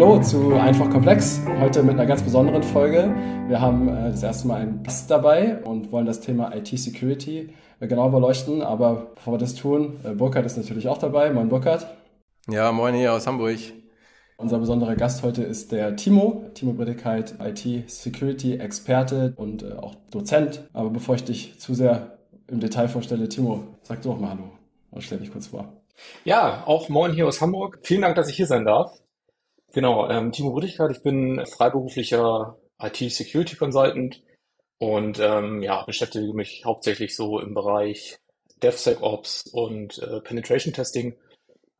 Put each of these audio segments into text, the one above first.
Hallo zu Einfach Komplex. Heute mit einer ganz besonderen Folge. Wir haben äh, das erste Mal einen Gast dabei und wollen das Thema IT-Security äh, genau beleuchten. Aber bevor wir das tun, äh, Burkhard ist natürlich auch dabei. Moin Burkhard. Ja, moin hier aus Hamburg. Unser besonderer Gast heute ist der Timo. Timo Brittigkeit, IT-Security-Experte und äh, auch Dozent. Aber bevor ich dich zu sehr im Detail vorstelle, Timo, sag du auch mal Hallo und stell dich kurz vor. Ja, auch moin hier aus Hamburg. Vielen Dank, dass ich hier sein darf. Genau, ähm, Timo Rüdigkeit, ich bin freiberuflicher IT-Security Consultant und ähm, ja, beschäftige mich hauptsächlich so im Bereich DevSecOps und äh, Penetration Testing.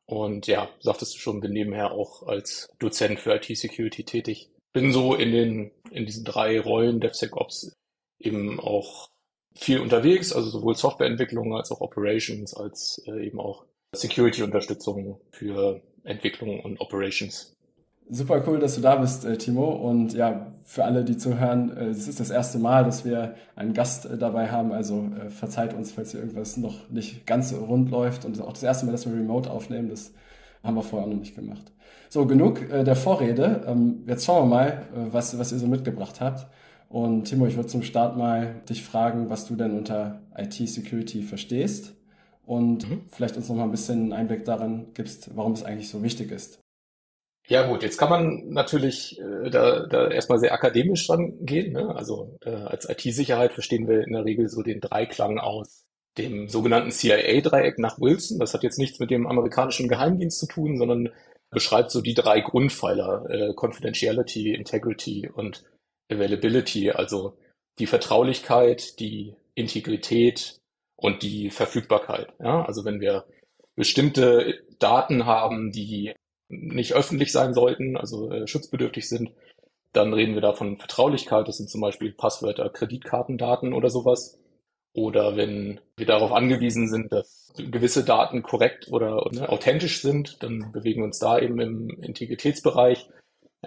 Und ja, sagtest du schon, bin nebenher auch als Dozent für IT-Security tätig. Bin so in den, in diesen drei Rollen DevSecOps eben auch viel unterwegs, also sowohl Softwareentwicklung als auch Operations, als äh, eben auch Security-Unterstützung für Entwicklung und Operations. Super cool, dass du da bist, äh, Timo. Und ja, für alle, die zuhören, äh, es ist das erste Mal, dass wir einen Gast äh, dabei haben. Also verzeiht uns, falls hier irgendwas noch nicht ganz rund läuft. Und auch das erste Mal, dass wir Remote aufnehmen, das haben wir vorher auch noch nicht gemacht. So, genug der Vorrede. Ähm, jetzt schauen wir mal, was, was ihr so mitgebracht habt. Und Timo, ich würde zum Start mal dich fragen, was du denn unter IT-Security verstehst und mhm. vielleicht uns noch mal ein bisschen einen Einblick daran gibst, warum es eigentlich so wichtig ist. Ja gut, jetzt kann man natürlich äh, da, da erstmal sehr akademisch dran gehen. Ne? Also äh, als IT-Sicherheit verstehen wir in der Regel so den Dreiklang aus dem sogenannten CIA-Dreieck nach Wilson. Das hat jetzt nichts mit dem amerikanischen Geheimdienst zu tun, sondern beschreibt so die drei Grundpfeiler, äh, Confidentiality, Integrity und Availability, also die Vertraulichkeit, die Integrität und die Verfügbarkeit. Ja? Also wenn wir bestimmte Daten haben, die nicht öffentlich sein sollten, also äh, schutzbedürftig sind. Dann reden wir da von Vertraulichkeit, das sind zum Beispiel Passwörter, Kreditkartendaten oder sowas. Oder wenn wir darauf angewiesen sind, dass gewisse Daten korrekt oder, oder authentisch sind, dann bewegen wir uns da eben im Integritätsbereich.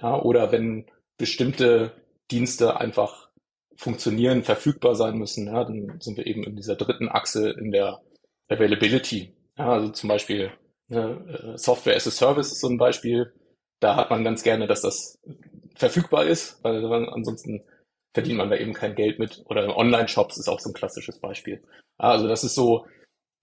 Ja, oder wenn bestimmte Dienste einfach funktionieren, verfügbar sein müssen, ja, dann sind wir eben in dieser dritten Achse in der Availability. Ja, also zum Beispiel Ne, Software as a Service ist so ein Beispiel. Da hat man ganz gerne, dass das verfügbar ist, weil ansonsten verdient man da eben kein Geld mit. Oder Online-Shops ist auch so ein klassisches Beispiel. Also das ist so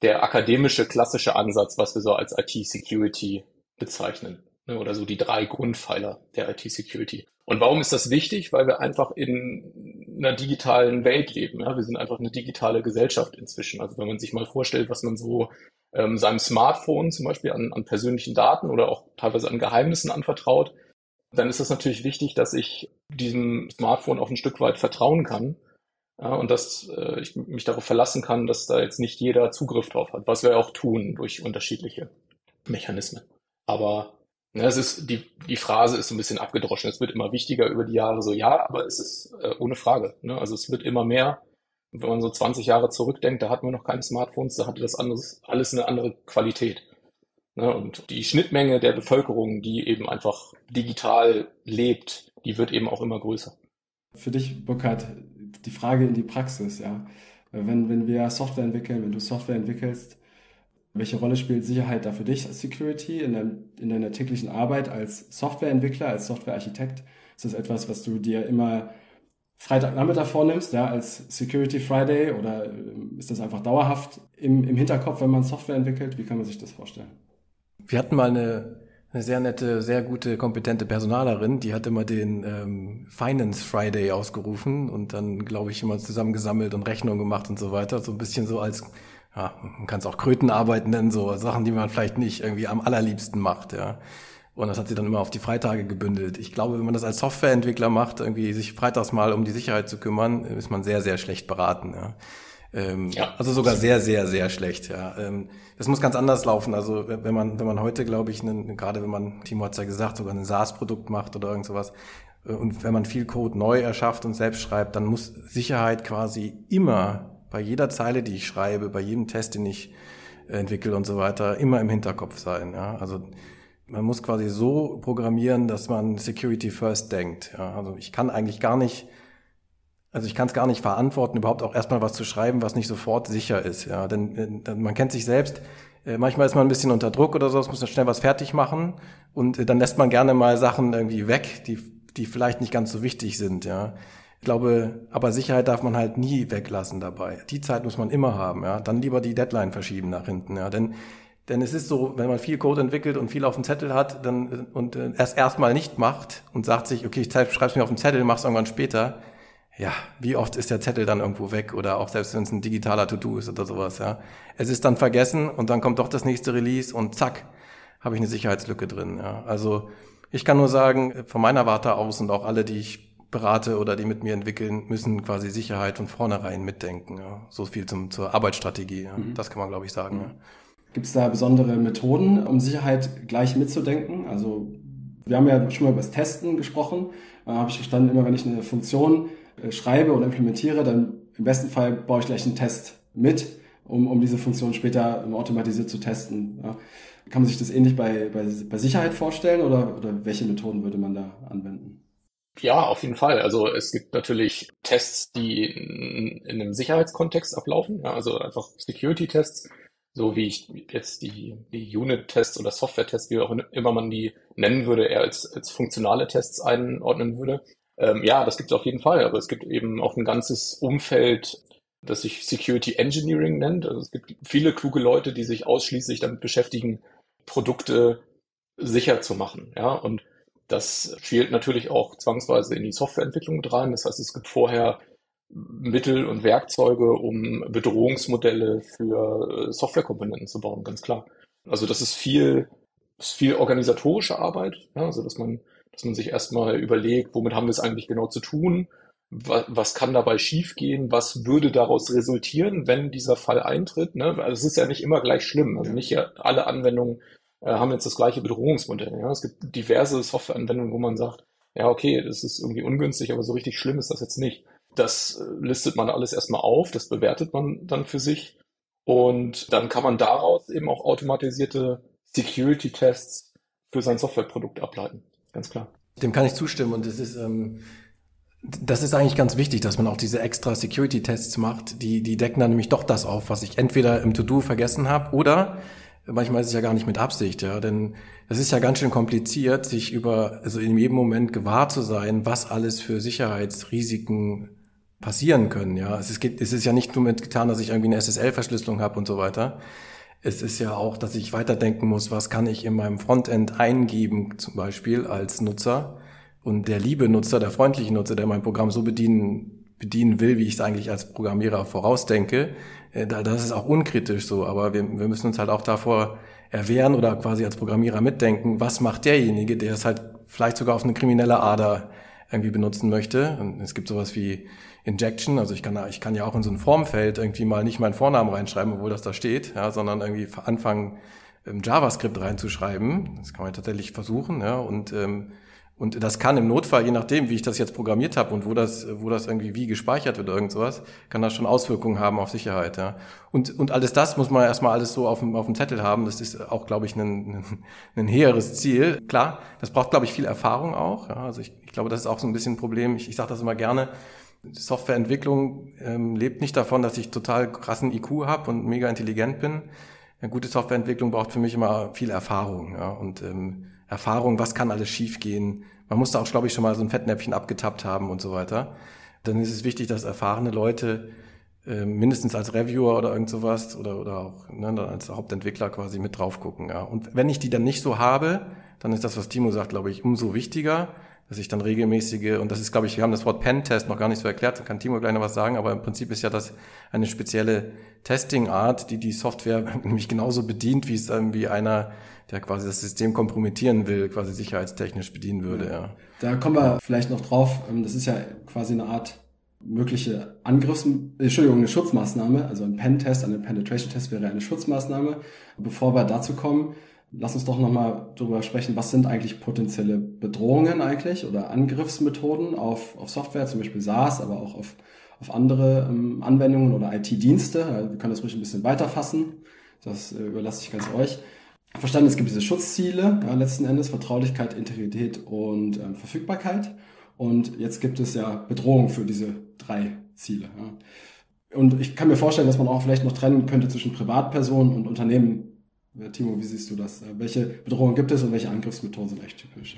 der akademische, klassische Ansatz, was wir so als IT-Security bezeichnen. Ne, oder so die drei Grundpfeiler der IT-Security. Und warum ist das wichtig? Weil wir einfach in einer digitalen Welt leben. Ja? Wir sind einfach eine digitale Gesellschaft inzwischen. Also wenn man sich mal vorstellt, was man so ähm, seinem Smartphone zum Beispiel an, an persönlichen Daten oder auch teilweise an Geheimnissen anvertraut, dann ist es natürlich wichtig, dass ich diesem Smartphone auch ein Stück weit vertrauen kann ja, und dass äh, ich mich darauf verlassen kann, dass da jetzt nicht jeder Zugriff drauf hat, was wir auch tun durch unterschiedliche Mechanismen. Aber ne, es ist die, die Phrase ist so ein bisschen abgedroschen. Es wird immer wichtiger über die Jahre so, ja, aber es ist äh, ohne Frage. Ne? Also es wird immer mehr wenn man so 20 Jahre zurückdenkt, da hatten wir noch keine Smartphones, da hatte das anderes, alles eine andere Qualität. Ne? Und die Schnittmenge der Bevölkerung, die eben einfach digital lebt, die wird eben auch immer größer. Für dich, Burkhard, die Frage in die Praxis, ja. Wenn, wenn wir Software entwickeln, wenn du Software entwickelst, welche Rolle spielt Sicherheit da für dich als Security in, dein, in deiner täglichen Arbeit als Softwareentwickler, als Softwarearchitekt? Ist das etwas, was du dir immer Freitagnachmittag vornimmst, ja, als Security Friday oder ähm, ist das einfach dauerhaft im, im Hinterkopf, wenn man Software entwickelt? Wie kann man sich das vorstellen? Wir hatten mal eine, eine sehr nette, sehr gute, kompetente Personalerin, die hat immer den ähm, Finance Friday ausgerufen und dann, glaube ich, immer zusammengesammelt und Rechnungen gemacht und so weiter. So ein bisschen so als, ja, man kann es auch Krötenarbeit nennen, so Sachen, die man vielleicht nicht irgendwie am allerliebsten macht, ja. Und das hat sie dann immer auf die Freitage gebündelt. Ich glaube, wenn man das als Softwareentwickler macht, irgendwie sich freitags mal um die Sicherheit zu kümmern, ist man sehr, sehr schlecht beraten. Ja. Ähm, ja. Also sogar sehr, sehr, sehr schlecht. Ja. Ähm, das muss ganz anders laufen. Also wenn man, wenn man heute, glaube ich, einen, gerade wenn man, Timo hat ja gesagt, sogar ein SaaS-Produkt macht oder irgend sowas, äh, und wenn man viel Code neu erschafft und selbst schreibt, dann muss Sicherheit quasi immer bei jeder Zeile, die ich schreibe, bei jedem Test, den ich entwickle und so weiter, immer im Hinterkopf sein. Ja. Also man muss quasi so programmieren, dass man Security First denkt. Ja, also ich kann eigentlich gar nicht, also ich kann es gar nicht verantworten, überhaupt auch erstmal was zu schreiben, was nicht sofort sicher ist. Ja, denn, denn man kennt sich selbst. äh, manchmal ist man ein bisschen unter Druck oder so, muss man schnell was fertig machen und äh, dann lässt man gerne mal Sachen irgendwie weg, die, die vielleicht nicht ganz so wichtig sind, ja. Ich glaube, aber Sicherheit darf man halt nie weglassen dabei. Die Zeit muss man immer haben, ja. Dann lieber die Deadline verschieben nach hinten, ja. Denn, denn es ist so, wenn man viel Code entwickelt und viel auf dem Zettel hat, dann, und äh, erst erstmal nicht macht und sagt sich, okay, ich schreib's mir auf dem Zettel, mach's irgendwann später, ja, wie oft ist der Zettel dann irgendwo weg oder auch selbst wenn es ein digitaler To-Do ist oder sowas, ja. Es ist dann vergessen und dann kommt doch das nächste Release und zack, habe ich eine Sicherheitslücke drin, ja. Also ich kann nur sagen, von meiner Warte aus und auch alle, die ich berate oder die mit mir entwickeln, müssen quasi Sicherheit von vornherein mitdenken. Ja. So viel zum, zur Arbeitsstrategie. Ja. Mhm. Das kann man, glaube ich, sagen. Mhm. Ja. Gibt es da besondere Methoden, um Sicherheit gleich mitzudenken? Also wir haben ja schon mal über das Testen gesprochen. Da habe ich verstanden, immer wenn ich eine Funktion äh, schreibe und implementiere, dann im besten Fall baue ich gleich einen Test mit, um, um diese Funktion später automatisiert zu testen. Ja. Kann man sich das ähnlich bei, bei, bei Sicherheit vorstellen oder, oder welche Methoden würde man da anwenden? Ja, auf jeden Fall. Also es gibt natürlich Tests, die in, in einem Sicherheitskontext ablaufen, ja, also einfach Security-Tests, so wie ich jetzt die, die Unit-Tests oder Software-Tests, wie auch immer man die nennen würde, eher als, als funktionale Tests einordnen würde. Ähm, ja, das gibt es auf jeden Fall, aber es gibt eben auch ein ganzes Umfeld, das sich Security Engineering nennt. Also es gibt viele kluge Leute, die sich ausschließlich damit beschäftigen, Produkte sicher zu machen. Ja, und das spielt natürlich auch zwangsweise in die Softwareentwicklung mit rein. Das heißt, es gibt vorher Mittel und Werkzeuge, um Bedrohungsmodelle für äh, Softwarekomponenten zu bauen, ganz klar. Also das ist viel, ist viel organisatorische Arbeit, ja, also dass man dass man sich erstmal überlegt, womit haben wir es eigentlich genau zu tun? Was, was kann dabei schiefgehen? Was würde daraus resultieren, wenn dieser Fall eintritt? Ne? Also es ist ja nicht immer gleich schlimm. Also nicht alle Anwendungen äh, haben jetzt das gleiche Bedrohungsmodell. Ja? Es gibt diverse Softwareanwendungen, wo man sagt, ja, okay, das ist irgendwie ungünstig, aber so richtig schlimm ist das jetzt nicht. Das äh, listet man alles erstmal auf, das bewertet man dann für sich. Und dann kann man daraus eben auch automatisierte Security-Tests für sein Softwareprodukt ableiten ganz klar. Dem kann ich zustimmen und es ist, ähm, das ist eigentlich ganz wichtig, dass man auch diese extra Security-Tests macht. Die, die decken dann nämlich doch das auf, was ich entweder im To-Do vergessen habe oder manchmal ist es ja gar nicht mit Absicht, ja, denn es ist ja ganz schön kompliziert, sich über, also in jedem Moment gewahr zu sein, was alles für Sicherheitsrisiken passieren können, ja. Es ist, es ist ja nicht nur mit getan, dass ich irgendwie eine SSL-Verschlüsselung habe und so weiter, es ist ja auch, dass ich weiterdenken muss, was kann ich in meinem Frontend eingeben, zum Beispiel als Nutzer. Und der liebe Nutzer, der freundliche Nutzer, der mein Programm so bedienen, bedienen will, wie ich es eigentlich als Programmierer vorausdenke, das ist auch unkritisch so. Aber wir, wir müssen uns halt auch davor erwehren oder quasi als Programmierer mitdenken, was macht derjenige, der es halt vielleicht sogar auf eine kriminelle Ader irgendwie benutzen möchte. Und es gibt sowas wie Injection, also ich kann, ich kann ja auch in so ein Formfeld irgendwie mal nicht meinen Vornamen reinschreiben, obwohl das da steht, ja, sondern irgendwie anfangen, ähm, JavaScript reinzuschreiben. Das kann man tatsächlich versuchen, ja, und ähm, und das kann im Notfall, je nachdem, wie ich das jetzt programmiert habe und wo das, wo das irgendwie wie gespeichert wird oder irgend sowas, kann das schon Auswirkungen haben auf Sicherheit. Ja. Und, und alles das muss man erstmal alles so auf dem, auf dem Zettel haben. Das ist auch, glaube ich, ein, ein, hehres Ziel. Klar, das braucht, glaube ich, viel Erfahrung auch. Ja. Also ich, ich glaube, das ist auch so ein bisschen ein Problem. Ich, ich sage das immer gerne. Softwareentwicklung ähm, lebt nicht davon, dass ich total krassen IQ habe und mega intelligent bin. Eine gute Softwareentwicklung braucht für mich immer viel Erfahrung. Ja. Und ähm, Erfahrung, was kann alles schiefgehen. Man muss da auch, glaube ich, schon mal so ein Fettnäpfchen abgetappt haben und so weiter. Dann ist es wichtig, dass erfahrene Leute äh, mindestens als Reviewer oder irgend sowas oder, oder auch ne, als Hauptentwickler quasi mit drauf gucken. Ja. Und wenn ich die dann nicht so habe, dann ist das, was Timo sagt, glaube ich, umso wichtiger, dass ich dann regelmäßige, und das ist, glaube ich, wir haben das Wort Pen-Test noch gar nicht so erklärt, da kann Timo gleich noch was sagen, aber im Prinzip ist ja das eine spezielle Testing-Art, die die Software nämlich genauso bedient, wie es irgendwie einer der quasi das System kompromittieren will, quasi sicherheitstechnisch bedienen würde. Ja. ja. Da kommen wir vielleicht noch drauf. Ähm, das ist ja quasi eine Art mögliche Angriffs, Entschuldigung, eine Schutzmaßnahme. Also ein Pen-Test, eine Penetration-Test wäre eine Schutzmaßnahme. Bevor wir dazu kommen, lass uns doch nochmal darüber sprechen, was sind eigentlich potenzielle Bedrohungen eigentlich oder Angriffsmethoden auf, auf Software, zum Beispiel SaaS, aber auch auf, auf andere ähm, Anwendungen oder IT-Dienste. Wir können das ruhig ein bisschen weiterfassen. Das äh, überlasse ich ganz euch verstanden, es gibt diese Schutzziele, ja, letzten Endes Vertraulichkeit, Integrität und ähm, Verfügbarkeit. Und jetzt gibt es ja Bedrohung für diese drei Ziele. Ja. Und ich kann mir vorstellen, dass man auch vielleicht noch trennen könnte zwischen Privatpersonen und Unternehmen Timo, wie siehst du das? Welche Bedrohungen gibt es und welche Angriffsmethoden sind echt typisch?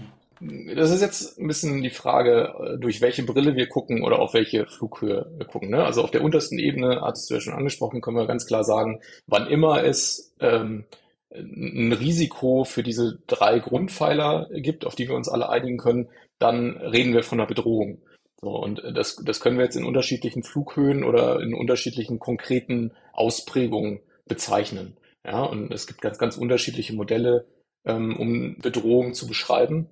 Das ist jetzt ein bisschen die Frage, durch welche Brille wir gucken oder auf welche Flughöhe wir gucken. Ne? Also auf der untersten Ebene, hattest du ja schon angesprochen, können wir ganz klar sagen, wann immer es ähm, ein Risiko für diese drei Grundpfeiler gibt, auf die wir uns alle einigen können, dann reden wir von einer Bedrohung. So, und das, das können wir jetzt in unterschiedlichen Flughöhen oder in unterschiedlichen konkreten Ausprägungen bezeichnen. Ja, und es gibt ganz, ganz unterschiedliche Modelle, ähm, um Bedrohungen zu beschreiben.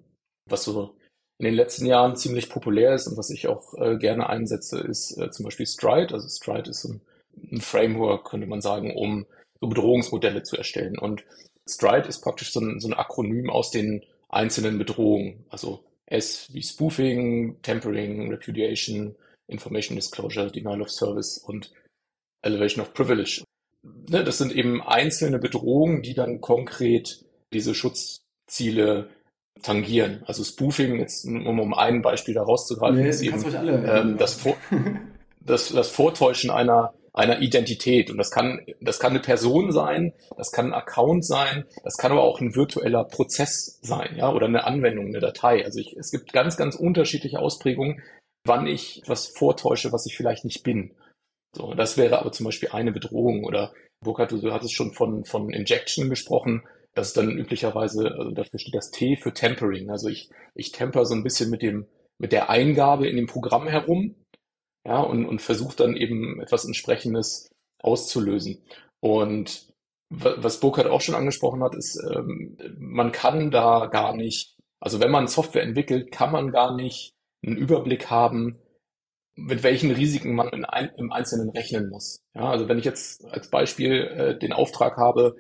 Was so in den letzten Jahren ziemlich populär ist und was ich auch äh, gerne einsetze, ist äh, zum Beispiel Stride. Also Stride ist ein, ein Framework, könnte man sagen, um so Bedrohungsmodelle zu erstellen. Und Stride ist praktisch so ein, so ein Akronym aus den einzelnen Bedrohungen. Also S wie Spoofing, Tempering, Repudiation, Information Disclosure, Denial of Service und Elevation of Privilege. Ne, das sind eben einzelne Bedrohungen, die dann konkret diese Schutzziele tangieren. Also Spoofing, jetzt um, um ein Beispiel da rauszugreifen, nee, ist eben ähm, das, Vor das, das Vortäuschen einer einer Identität. Und das kann, das kann eine Person sein, das kann ein Account sein, das kann aber auch ein virtueller Prozess sein, ja, oder eine Anwendung, eine Datei. Also ich, es gibt ganz, ganz unterschiedliche Ausprägungen, wann ich was vortäusche, was ich vielleicht nicht bin. So, das wäre aber zum Beispiel eine Bedrohung oder Burkhard, du hattest schon von, von Injection gesprochen. Das ist dann üblicherweise, also dafür steht das T für Tempering. Also ich, ich temper so ein bisschen mit dem, mit der Eingabe in dem Programm herum ja, und, und versucht dann eben etwas entsprechendes auszulösen. Und was Burkhard auch schon angesprochen hat, ist, ähm, man kann da gar nicht, also wenn man Software entwickelt, kann man gar nicht einen Überblick haben, mit welchen Risiken man in ein, im Einzelnen rechnen muss. Ja, also wenn ich jetzt als Beispiel äh, den Auftrag habe,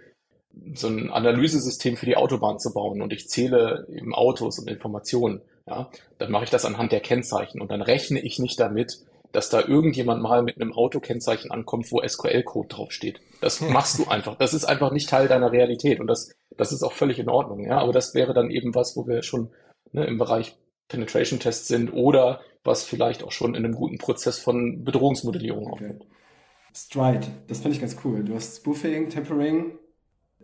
so ein Analysesystem für die Autobahn zu bauen und ich zähle eben Autos und Informationen, ja, dann mache ich das anhand der Kennzeichen und dann rechne ich nicht damit, dass da irgendjemand mal mit einem Autokennzeichen ankommt, wo SQL-Code draufsteht. Das machst du einfach. Das ist einfach nicht Teil deiner Realität und das, das ist auch völlig in Ordnung. Ja, aber das wäre dann eben was, wo wir schon ne, im Bereich Penetration Tests sind oder was vielleicht auch schon in einem guten Prozess von Bedrohungsmodellierung okay. aufhört. Stride, das finde ich ganz cool. Du hast Spoofing, Tempering,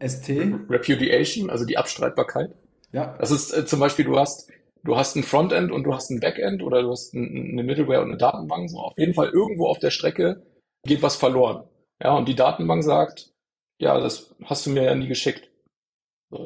ST. Repudiation, also die Abstreitbarkeit. Ja. Das ist äh, zum Beispiel, du hast du hast ein Frontend und du hast ein Backend oder du hast eine Middleware und eine Datenbank. So auf jeden Fall irgendwo auf der Strecke geht was verloren. Ja, und die Datenbank sagt, ja, das hast du mir ja nie geschickt.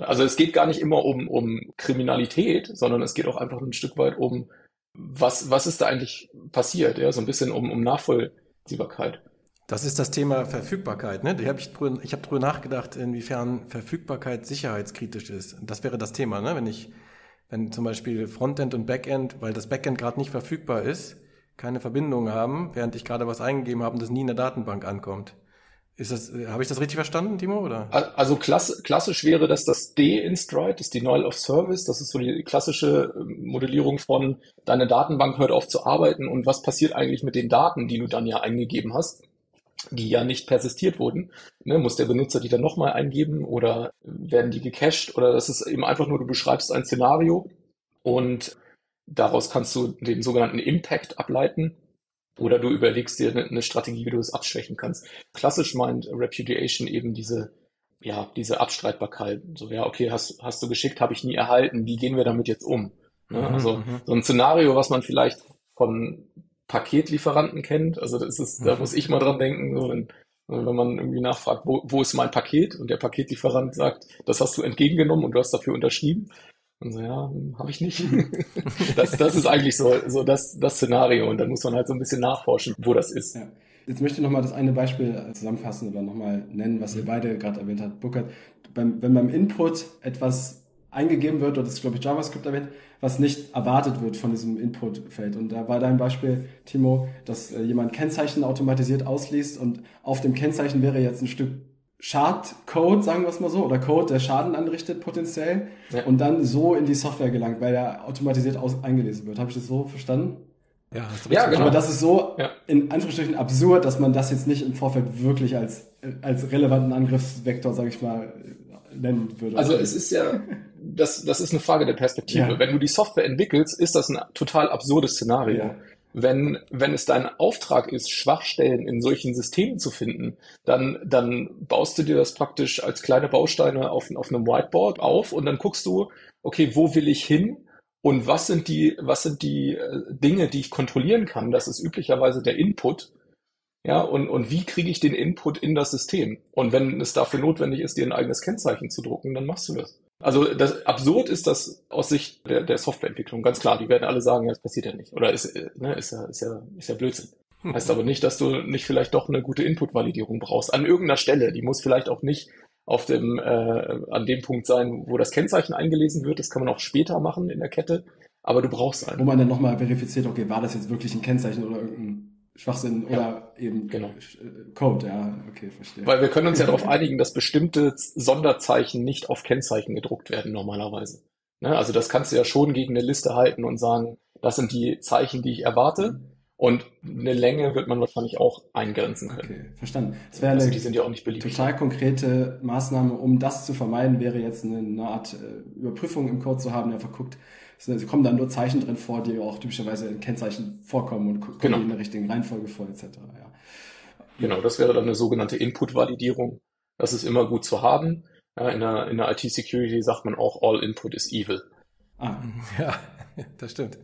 Also es geht gar nicht immer um, um Kriminalität, sondern es geht auch einfach ein Stück weit um, was, was ist da eigentlich passiert, ja, so ein bisschen um, um Nachvollziehbarkeit. Das ist das Thema Verfügbarkeit. Ne? Ich habe ich ich hab drüber nachgedacht, inwiefern Verfügbarkeit sicherheitskritisch ist. Das wäre das Thema, ne? wenn ich wenn zum Beispiel Frontend und Backend, weil das Backend gerade nicht verfügbar ist, keine Verbindung haben, während ich gerade was eingegeben habe und das nie in der Datenbank ankommt. Ist das, äh, habe ich das richtig verstanden, Timo, oder? Also klass, klassisch wäre das das D in Stride, das Denial of Service. Das ist so die klassische ähm, Modellierung von deine Datenbank hört auf zu arbeiten und was passiert eigentlich mit den Daten, die du dann ja eingegeben hast die ja nicht persistiert wurden. Ne, muss der Benutzer die dann nochmal eingeben oder werden die gecached oder das ist eben einfach nur, du beschreibst ein Szenario und daraus kannst du den sogenannten Impact ableiten oder du überlegst dir eine, Strategie, wie du es abschwächen kannst. Klassisch meint Repudiation eben diese ja, diese Abstreitbarkeit. So, ja, okay, hast, hast du geschickt, habe ich nie erhalten, wie gehen wir damit jetzt um? Ne? Mhm, also mhm. so ein Szenario, was man vielleicht von Paketlieferanten kennt. Also das ist, da mhm. muss ich mal dran denken, so wenn, wenn man irgendwie nachfragt, wo, wo ist mein Paket? Und der Paketlieferant sagt, das hast du entgegengenommen und du hast dafür unterschrieben. Und so, ja, habe ich nicht. das, das ist eigentlich so, so das, das Szenario. Und dann muss man halt so ein bisschen nachforschen, wo das ist. Ja. Jetzt möchte ich nochmal das eine Beispiel zusammenfassen oder nochmal nennen, was ihr beide gerade erwähnt habt. Burkhard, beim, wenn beim Input etwas eingegeben wird, oder das ist, glaube ich, JavaScript erwähnt, was nicht erwartet wird von diesem Inputfeld. Und da war dein Beispiel, Timo, dass äh, jemand Kennzeichen automatisiert ausliest und auf dem Kennzeichen wäre jetzt ein Stück Schadcode, sagen wir es mal so, oder Code, der Schaden anrichtet potenziell ja. und dann so in die Software gelangt, weil er automatisiert aus eingelesen wird. Habe ich das so verstanden? Ja, ja genau. Aber das ist so ja. in Anführungsstrichen absurd, dass man das jetzt nicht im Vorfeld wirklich als, als relevanten Angriffsvektor, sage ich mal, nennen würde. Also es ist ja, das, das ist eine Frage der Perspektive. Ja. Wenn du die Software entwickelst, ist das ein total absurdes Szenario. Wenn, wenn es dein Auftrag ist, Schwachstellen in solchen Systemen zu finden, dann, dann baust du dir das praktisch als kleine Bausteine auf, auf einem Whiteboard auf und dann guckst du, okay, wo will ich hin? Und was sind die, was sind die äh, Dinge, die ich kontrollieren kann? Das ist üblicherweise der Input. Ja, und, und wie kriege ich den Input in das System? Und wenn es dafür notwendig ist, dir ein eigenes Kennzeichen zu drucken, dann machst du das. Also das absurd ist das aus Sicht der, der Softwareentwicklung, ganz klar. Die werden alle sagen, ja, das passiert ja nicht. Oder ist, ne, ist, ja, ist, ja, ist ja Blödsinn. Heißt aber nicht, dass du nicht vielleicht doch eine gute Input-Validierung brauchst. An irgendeiner Stelle. Die muss vielleicht auch nicht auf dem, äh, an dem Punkt sein, wo das Kennzeichen eingelesen wird. Das kann man auch später machen in der Kette. Aber du brauchst einen. Wo man dann nochmal verifiziert, okay, war das jetzt wirklich ein Kennzeichen oder irgendein Schwachsinn ja, oder eben genau. Äh, Code, ja, okay, verstehe. Weil wir können uns ja darauf einigen, dass bestimmte Sonderzeichen nicht auf Kennzeichen gedruckt werden normalerweise. Ne? Also das kannst du ja schon gegen eine Liste halten und sagen, das sind die Zeichen, die ich erwarte. Und eine Länge wird man wahrscheinlich auch eingrenzen können. Okay, verstanden. Das wäre also die sind ja auch nicht beliebig. Total konkrete Maßnahme, um das zu vermeiden, wäre jetzt eine, eine Art äh, Überprüfung im Code zu haben, der verguckt, es kommen dann nur Zeichen drin vor, die auch typischerweise in Kennzeichen vorkommen und kommen genau. in der richtigen Reihenfolge vor, etc. Genau, das wäre dann eine sogenannte Input-Validierung. Das ist immer gut zu haben. Ja, in der, in der IT-Security sagt man auch, all input is evil. Ah. Ja, das stimmt.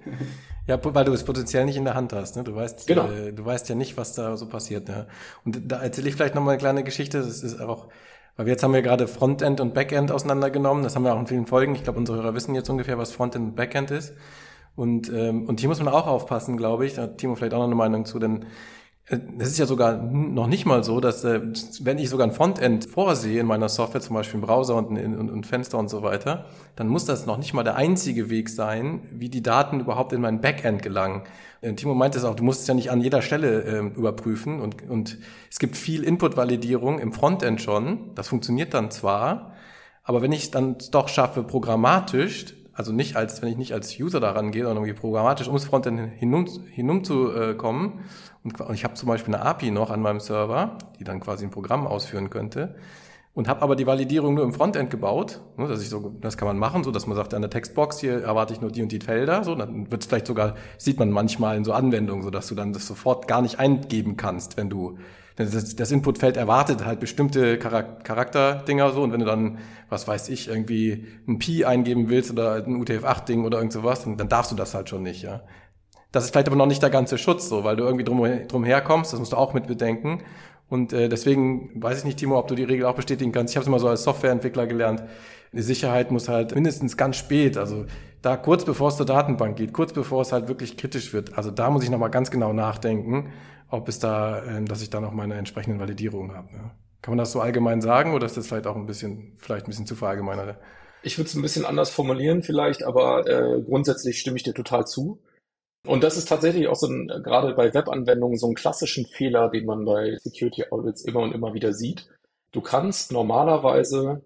Ja, weil du es potenziell nicht in der Hand hast. Ne? Du weißt, genau. äh, du weißt ja nicht, was da so passiert. Ja. Und da erzähle ich vielleicht noch mal eine kleine Geschichte. Das ist auch weil jetzt haben wir gerade Frontend und Backend auseinandergenommen. Das haben wir auch in vielen Folgen. Ich glaube, unsere Hörer wissen jetzt ungefähr, was Frontend und Backend ist. Und, ähm, und hier muss man auch aufpassen, glaube ich. Da hat Timo vielleicht auch noch eine Meinung zu, denn es ist ja sogar noch nicht mal so, dass äh, wenn ich sogar ein Frontend vorsehe in meiner Software, zum Beispiel im Browser und, und, und Fenster und so weiter, dann muss das noch nicht mal der einzige Weg sein, wie die Daten überhaupt in mein Backend gelangen. Äh, Timo meinte es auch, du musst es ja nicht an jeder Stelle äh, überprüfen und, und es gibt viel Input-Validierung im Frontend schon. Das funktioniert dann zwar, aber wenn ich es dann doch schaffe, programmatisch also nicht als, wenn ich nicht als User daran gehe, sondern irgendwie programmatisch ums Frontend hinum, hinum zu äh, kommen. Und, ich habe zum Beispiel eine API noch an meinem Server, die dann quasi ein Programm ausführen könnte. Und habe aber die Validierung nur im Frontend gebaut. Ne, dass ich so, das kann man machen, so dass man sagt, an der Textbox hier erwarte ich nur die und die Felder. So, dann wird es vielleicht sogar, sieht man manchmal in so Anwendungen, so dass du dann das sofort gar nicht eingeben kannst, wenn du das, das Inputfeld erwartet halt bestimmte Charakterdinger so und wenn du dann, was weiß ich, irgendwie ein Pi eingeben willst oder ein UTF-8-Ding oder irgend sowas, dann, dann darfst du das halt schon nicht, ja. Das ist vielleicht aber noch nicht der ganze Schutz, so, weil du irgendwie drum, drum herkommst, das musst du auch mit bedenken. Und äh, deswegen weiß ich nicht, Timo, ob du die Regel auch bestätigen kannst. Ich habe es immer so als Softwareentwickler gelernt. Die Sicherheit muss halt mindestens ganz spät, also da kurz bevor es zur Datenbank geht, kurz bevor es halt wirklich kritisch wird, also da muss ich nochmal ganz genau nachdenken ob es da, äh, dass ich da noch meine entsprechenden Validierungen habe. Ne? Kann man das so allgemein sagen oder ist das vielleicht auch ein bisschen, vielleicht ein bisschen zu verallgemeinert? Ich würde es ein bisschen anders formulieren vielleicht, aber äh, grundsätzlich stimme ich dir total zu. Und das ist tatsächlich auch so ein, gerade bei Webanwendungen so ein klassischen Fehler, den man bei Security Audits immer und immer wieder sieht. Du kannst normalerweise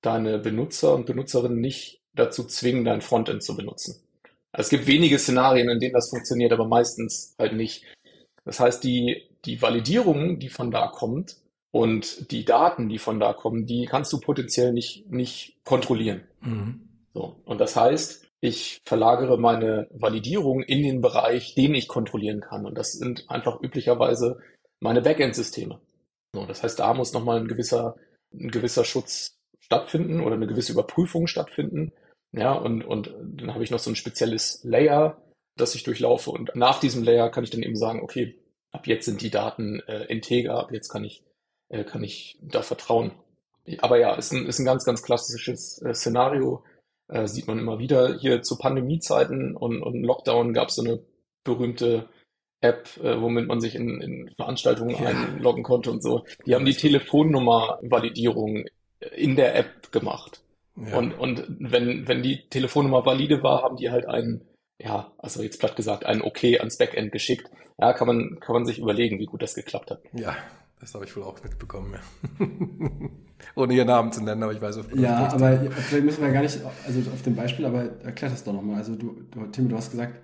deine Benutzer und Benutzerinnen nicht dazu zwingen, dein Frontend zu benutzen. Also es gibt wenige Szenarien, in denen das funktioniert, aber meistens halt nicht. Das heißt, die, die Validierung, die von da kommt und die Daten, die von da kommen, die kannst du potenziell nicht, nicht kontrollieren. Mhm. So. Und das heißt, ich verlagere meine Validierung in den Bereich, den ich kontrollieren kann. Und das sind einfach üblicherweise meine Backend-Systeme. So, das heißt, da muss nochmal ein gewisser, ein gewisser Schutz stattfinden oder eine gewisse Überprüfung stattfinden. Ja, und, und dann habe ich noch so ein spezielles Layer, das ich durchlaufe. Und nach diesem Layer kann ich dann eben sagen, okay, ab jetzt sind die Daten äh, integer, ab jetzt kann ich, äh, kann ich da vertrauen. Aber ja, ist ein, ist ein ganz, ganz klassisches äh, Szenario. Äh, sieht man immer wieder. Hier zu Pandemiezeiten und, und Lockdown gab es so eine berühmte App, äh, womit man sich in, in Veranstaltungen ja. einloggen konnte und so. Die haben die Telefonnummer-Validierung in der App gemacht. Ja. Und, und wenn, wenn die Telefonnummer valide war, haben die halt einen ja, also jetzt platt gesagt, ein Okay ans Backend geschickt. Ja, kann man, kann man sich überlegen, wie gut das geklappt hat. Ja, das habe ich wohl auch mitbekommen, ja. Ohne ihren Namen zu nennen, aber ich weiß auf Ja, aber vielleicht müssen wir gar nicht, also auf dem Beispiel, aber erklär das doch nochmal. Also du, du, Tim, du hast gesagt,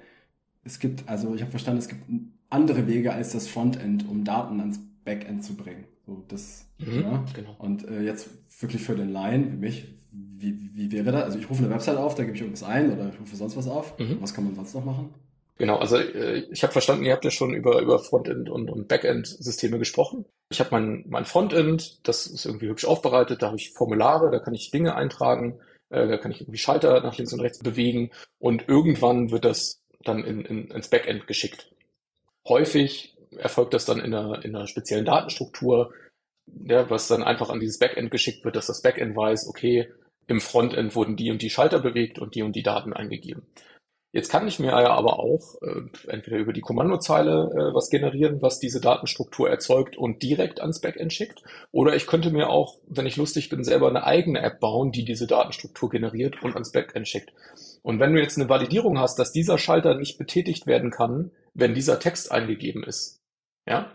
es gibt, also ich habe verstanden, es gibt andere Wege als das Frontend, um Daten ans Backend zu bringen. So, das, mhm, ja. genau. Und äh, jetzt wirklich für den Laien, wie mich, wie, wie wäre das? Also ich rufe eine Website auf, da gebe ich irgendwas ein oder ich rufe sonst was auf. Mhm. Was kann man sonst noch machen? Genau, also äh, ich habe verstanden, ihr habt ja schon über, über Frontend und, und Backend-Systeme gesprochen. Ich habe mein, mein Frontend, das ist irgendwie hübsch aufbereitet, da habe ich Formulare, da kann ich Dinge eintragen, äh, da kann ich irgendwie Schalter nach links und rechts bewegen und irgendwann wird das dann in, in, ins Backend geschickt. Häufig erfolgt das dann in einer, in einer speziellen Datenstruktur, ja, was dann einfach an dieses Backend geschickt wird, dass das Backend weiß, okay, im Frontend wurden die und die Schalter bewegt und die und die Daten eingegeben. Jetzt kann ich mir ja aber auch äh, entweder über die Kommandozeile äh, was generieren, was diese Datenstruktur erzeugt und direkt ans Backend schickt. Oder ich könnte mir auch, wenn ich lustig bin, selber eine eigene App bauen, die diese Datenstruktur generiert und ans Backend schickt. Und wenn du jetzt eine Validierung hast, dass dieser Schalter nicht betätigt werden kann, wenn dieser Text eingegeben ist, ja,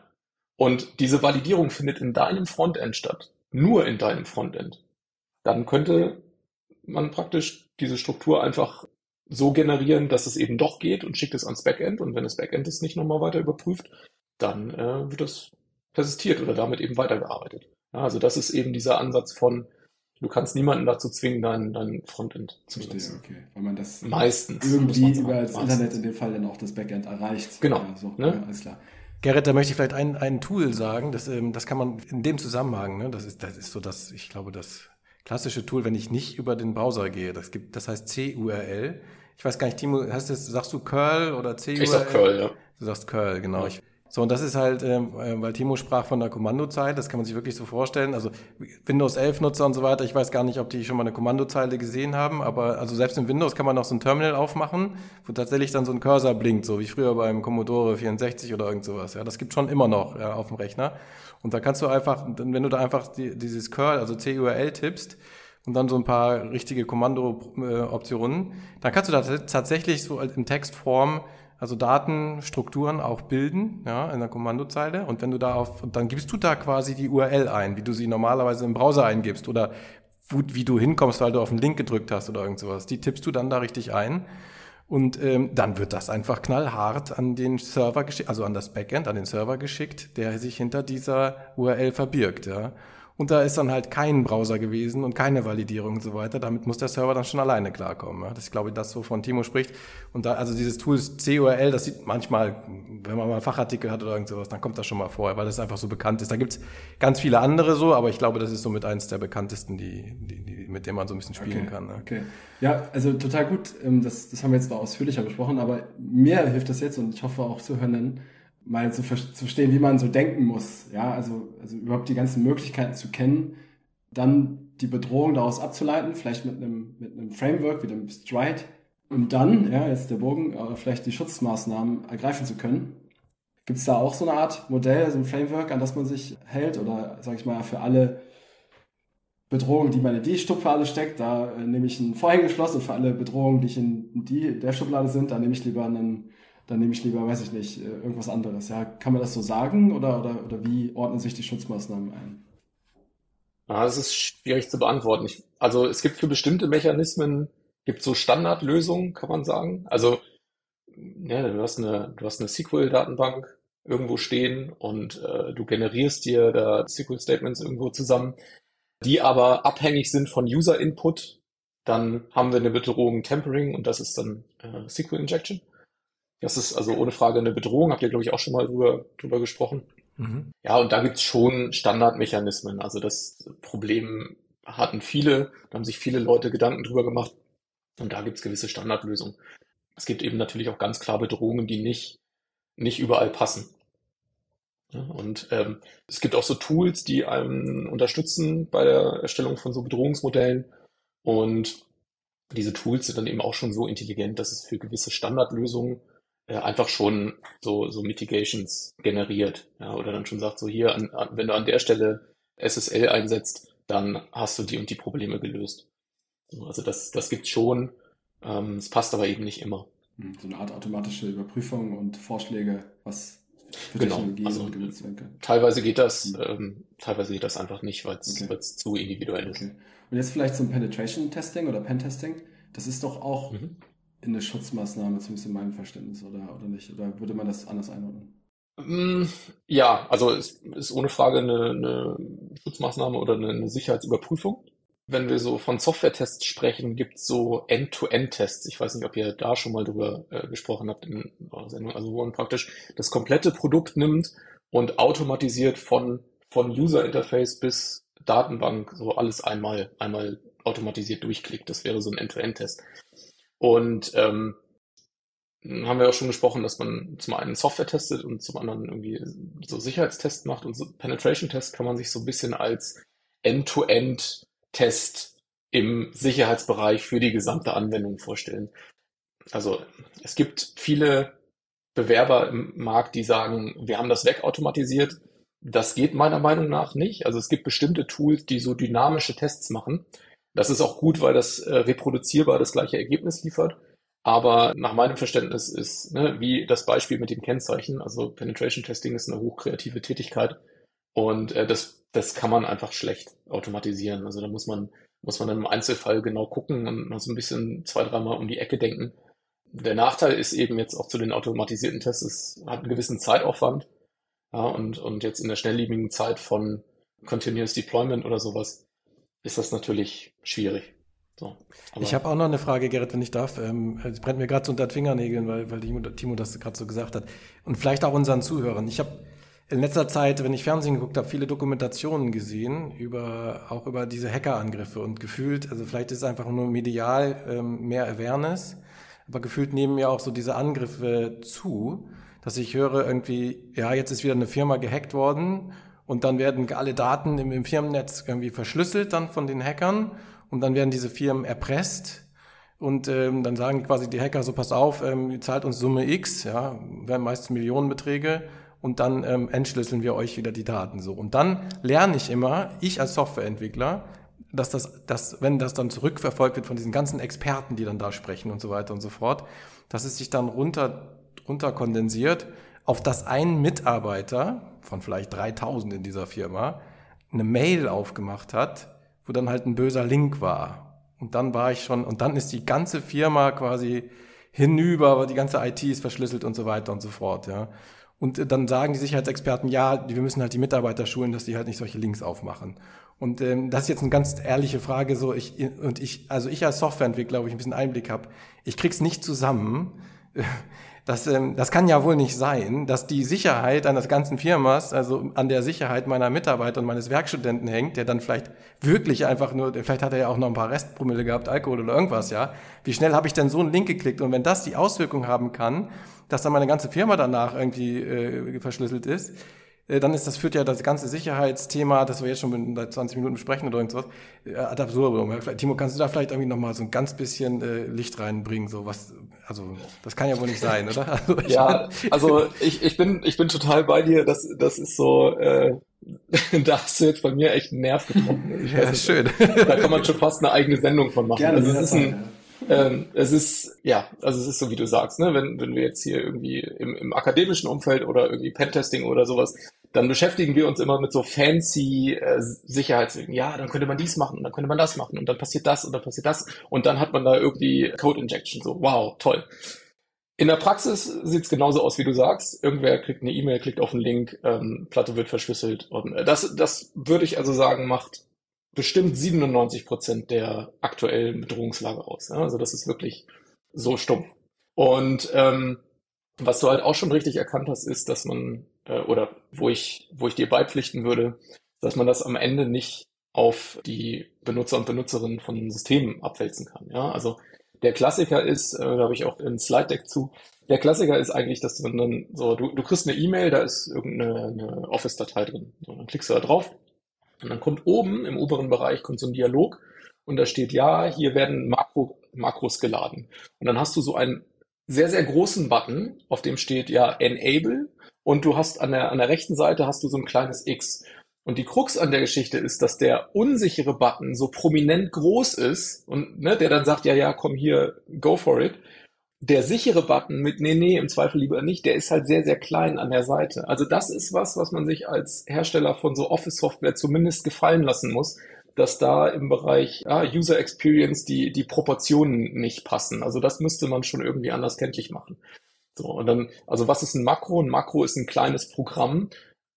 und diese Validierung findet in deinem Frontend statt, nur in deinem Frontend, dann könnte man praktisch diese Struktur einfach so generieren, dass es eben doch geht und schickt es ans Backend. Und wenn das Backend es nicht nochmal weiter überprüft, dann äh, wird das persistiert oder damit eben weitergearbeitet. Ja, also das ist eben dieser Ansatz von, du kannst niemanden dazu zwingen, dein, dein Frontend zu benutzen. okay. Weil man das Meistens. irgendwie über das Meistens. Internet in dem Fall dann auch das Backend erreicht. Genau, Ja, so, ne? ja, alles klar. Gerrit, da möchte ich vielleicht ein, ein Tool sagen, das, ähm, das kann man in dem Zusammenhang, ne, das ist, das ist so das, ich glaube, das klassische Tool, wenn ich nicht über den Browser gehe, das gibt, das heißt CURL. Ich weiß gar nicht, Timo, heißt das, sagst du Curl oder CURL? Ich sag Curl, ja. Du sagst Curl, genau. Ich, so, und das ist halt, ähm, äh, weil Timo sprach von der Kommandozeile, das kann man sich wirklich so vorstellen. Also Windows 11 Nutzer und so weiter, ich weiß gar nicht, ob die schon mal eine Kommandozeile gesehen haben, aber also selbst in Windows kann man noch so ein Terminal aufmachen, wo tatsächlich dann so ein Cursor blinkt, so wie früher beim Commodore 64 oder irgend sowas. Ja, das gibt schon immer noch ja, auf dem Rechner. Und da kannst du einfach, wenn du da einfach die, dieses Curl, also CURL tippst, und dann so ein paar richtige Kommando-Optionen, dann kannst du da tatsächlich so in Textform also Datenstrukturen auch bilden, ja, in der Kommandozeile. Und wenn du da auf, dann gibst du da quasi die URL ein, wie du sie normalerweise im Browser eingibst oder wie du hinkommst, weil du auf den Link gedrückt hast oder irgend sowas. Die tippst du dann da richtig ein. Und ähm, dann wird das einfach knallhart an den Server geschickt, also an das Backend, an den Server geschickt, der sich hinter dieser URL verbirgt, ja. Und da ist dann halt kein Browser gewesen und keine Validierung und so weiter. Damit muss der Server dann schon alleine klarkommen. Ja. Das ist, glaube ich, das, wovon Timo spricht. Und da, also dieses Tool CURL, das sieht manchmal, wenn man mal einen Fachartikel hat oder irgend sowas, dann kommt das schon mal vor, weil das einfach so bekannt ist. Da gibt's ganz viele andere so, aber ich glaube, das ist so mit eins der bekanntesten, die, die, die, mit dem man so ein bisschen spielen Okay, kann. Ne? okay. Ja, also total gut. Ähm, Das, das haben wir jetzt noch ausführlicher besprochen, aber mir hilft das jetzt und ich hoffe auch Zuhörenden, mal zu, ver- zu verstehen, wie man so denken muss. Ja, also, also überhaupt die ganzen Möglichkeiten zu kennen, dann die Bedrohung daraus abzuleiten, vielleicht mit einem, mit einem Framework wie dem Stride und dann, ja, jetzt der Bogen, äh, vielleicht die Schutzmaßnahmen ergreifen zu können. Gibt es da auch so eine Art Modell, so ein Framework, an das man sich hält oder, sage ich mal, für alle Bedrohungen, die meine die Schublade steckt, da äh, nehme ich ein Vorhängeschloss und für alle Bedrohungen, die ich in die der Schublade sind, da nehme ich lieber einen, dann nehme ich lieber, weiß ich nicht, äh, irgendwas anderes. Ja, kann man das so sagen oder, oder, oder wie ordnen sich die Schutzmaßnahmen ein? Ja, das ist schwierig zu beantworten. Ich, also es gibt für bestimmte Mechanismen, gibt so Standardlösungen, kann man sagen. Also ja, du hast eine, eine SQL-Datenbank irgendwo stehen und äh, du generierst dir da SQL-Statements irgendwo zusammen, die aber abhängig sind von User-Input. Dann haben wir eine Bedrohung Tempering und das ist dann äh, SQL-Injection. Das ist also ohne Frage eine Bedrohung, habt ihr, glaube ich, auch schon mal drüber, drüber gesprochen. Mhm. Ja, und da gibt's schon Standardmechanismen. Also das Problem hatten viele, da haben sich viele Leute Gedanken drüber gemacht. Und da gibt's gewisse Standardlösungen. Es gibt eben natürlich auch ganz klar Bedrohungen, die nicht, nicht überall passen. Und ähm, es gibt auch so Tools, die einem unterstützen bei der Erstellung von so Bedrohungsmodellen. Und diese Tools sind dann eben auch schon so intelligent, dass es für gewisse Standardlösungen äh, einfach schon so, so Mitigations generiert. Ja, oder dann schon sagt, so hier, an, an, wenn du an der Stelle SSL einsetzt, dann hast du die und die Probleme gelöst. So, also das, das gibt's schon. Ähm, es passt aber eben nicht immer. Hm, So eine Art automatische Überprüfung und Vorschläge, was für Genau, Technologien also- genutzt werden kann. Teilweise geht das, Mhm. ähm, teilweise geht das einfach nicht, weil es Okay. zu individuell ist. Okay. Und jetzt vielleicht zum Penetration Testing oder Pen Testing. Das ist doch auch Mhm. Eine Schutzmaßnahme, zumindest in meinem Verständnis, oder, oder nicht? Oder würde man das anders einordnen? Mm, Ja, also es ist ohne Frage eine, eine Schutzmaßnahme oder eine, Sicherheitsüberprüfung. wenn wir so von Software-Tests sprechen, gibt es so End-to-End-Tests. Ich weiß nicht, ob ihr da schon mal drüber äh, gesprochen habt in eurer Sendung. Also wo man praktisch das komplette Produkt nimmt und automatisiert von, von User-Interface bis Datenbank so alles einmal, einmal automatisiert durchklickt. Das wäre so ein End-to-End-Test. Und ähm, haben wir auch schon gesprochen, dass man zum einen Software testet und zum anderen irgendwie so Sicherheitstests macht und so Penetration-Test kann man sich so ein bisschen als End-to-End Test im Sicherheitsbereich für die gesamte Anwendung vorstellen. Also es gibt viele Bewerber im Markt, die sagen, wir haben das wegautomatisiert. Das geht meiner Meinung nach nicht. Also es gibt bestimmte Tools, die so dynamische Tests machen. Das ist auch gut, weil das äh, reproduzierbar das gleiche Ergebnis liefert. Aber nach meinem Verständnis ist, ne, wie das Beispiel mit dem Kennzeichen, also Penetration Testing ist eine hochkreative Tätigkeit und äh, das, das kann man einfach schlecht automatisieren. Also da muss man, muss man im Einzelfall genau gucken und noch so ein bisschen zwei, dreimal um die Ecke denken. Der Nachteil ist eben jetzt auch zu den automatisierten Tests, es hat einen gewissen Zeitaufwand. Ja, und, und jetzt in der schnelllebigen Zeit von Continuous Deployment oder sowas ist das natürlich schwierig. So, ich habe auch noch eine Frage, Gerrit, wenn ich darf. Ähm, es brennt mir gerade so unter den Fingernägeln, weil, weil Timo das gerade so gesagt hat. Und vielleicht auch unseren Zuhörern. Ich habe in letzter Zeit, wenn ich Fernsehen geguckt habe, viele Dokumentationen gesehen über auch über diese Hackerangriffe und gefühlt, also vielleicht ist einfach nur medial ähm, mehr Awareness, aber gefühlt nehmen mir auch so diese Angriffe zu, dass ich höre irgendwie, ja, jetzt ist wieder eine Firma gehackt worden und dann werden alle Daten im, im Firmennetz irgendwie verschlüsselt dann von den Hackern. Und dann werden diese Firmen erpresst. Und ähm, dann sagen quasi die Hacker so, pass auf, ähm, ihr zahlt uns Summe X, ja, werden meist Millionenbeträge. Und dann ähm, entschlüsseln wir euch wieder die Daten so. Und dann lerne ich immer, ich als Softwareentwickler, dass das, dass, wenn das dann zurückverfolgt wird von diesen ganzen Experten, die dann da sprechen und so weiter und so fort, dass es sich dann runter, runter kondensiert, auf das ein Mitarbeiter von vielleicht 3000 in dieser Firma eine Mail aufgemacht hat, wo dann halt ein böser Link war. Und dann war ich schon, und dann ist die ganze Firma quasi hinüber, die ganze IT ist verschlüsselt und so weiter und so fort, ja. Und dann sagen die Sicherheitsexperten, ja, wir müssen halt die Mitarbeiter schulen, dass die halt nicht solche Links aufmachen. Und ähm, das ist jetzt eine ganz ehrliche Frage, so ich und ich, also ich als Softwareentwickler, wo ich ein bisschen Einblick habe, ich krieg's nicht zusammen, das, ähm, das kann ja wohl nicht sein, dass die Sicherheit eines ganzen Firmas, also an der Sicherheit meiner Mitarbeiter und meines Werkstudenten hängt, der dann vielleicht wirklich einfach nur, vielleicht hat er ja auch noch ein paar Restpromille gehabt, Alkohol oder irgendwas, ja. Wie schnell habe ich denn so einen Link geklickt? Und wenn das die Auswirkung haben kann, dass dann meine ganze Firma danach irgendwie äh, verschlüsselt ist, dann ist das führt ja das ganze Sicherheitsthema, das wir jetzt schon seit 20 Minuten besprechen oder irgendwas, äh, ad absurdum. Timo, kannst du da vielleicht irgendwie nochmal so ein ganz bisschen äh, Licht reinbringen, so was, also das kann ja wohl nicht sein, oder? Also, ja, also ich, ich bin ich bin total bei dir, das das ist so äh, da hast du jetzt bei mir echt einen Nerv getroffen. Ich ja, schön. Da kann man schon fast eine eigene Sendung von machen. Gerne, also es ist ein, ähm, es ist, ja, also es ist so, wie du sagst, ne? wenn, wenn wir jetzt hier irgendwie im, im akademischen Umfeld oder irgendwie Pentesting oder sowas, dann beschäftigen wir uns immer mit so fancy äh, Sicherheitswegen. Ja, dann könnte man dies machen und dann könnte man das machen und dann passiert das und dann passiert das und dann hat man da irgendwie Code Injection. So, wow, toll. In der Praxis sieht's genauso aus, wie du sagst. Irgendwer kriegt eine E-Mail, klickt auf einen Link, ähm, Platte wird verschlüsselt. Und äh, das, das würde ich also sagen, macht bestimmt 97 Prozent der aktuellen Bedrohungslage aus. Ja? Also das ist wirklich so stumpf. Und ähm, was du halt auch schon richtig erkannt hast, ist, dass man, äh, oder wo ich, wo ich dir beipflichten würde, dass man das am Ende nicht auf die Benutzer und Benutzerinnen von Systemen abwälzen kann. Ja, also der Klassiker ist, äh, da habe ich auch ein Slide Deck zu, der Klassiker ist eigentlich, dass man dann so, du, du kriegst eine E-Mail, da ist irgendeine Office-Datei drin. So, dann klickst du da drauf und dann kommt oben im oberen Bereich kommt so ein Dialog und da steht, ja, hier werden Makro, Makros geladen. Und dann hast du so einen sehr, sehr großen Button, auf dem steht ja Enable und du hast an der, an der rechten Seite hast du so ein kleines X. Und die Krux an der Geschichte ist, dass der unsichere Button so prominent groß ist und ne, der dann sagt, ja, ja, komm hier, go for it der sichere Button mit nee, nee, im Zweifel lieber nicht, der ist halt sehr, sehr klein an der Seite. Also das ist was, was man sich als Hersteller von so Office-Software zumindest gefallen lassen muss, dass da im Bereich ja, User Experience die, die Proportionen nicht passen. Also das müsste man schon irgendwie anders kenntlich machen. So, und dann, also was ist ein Makro? Ein Makro ist ein kleines Programm,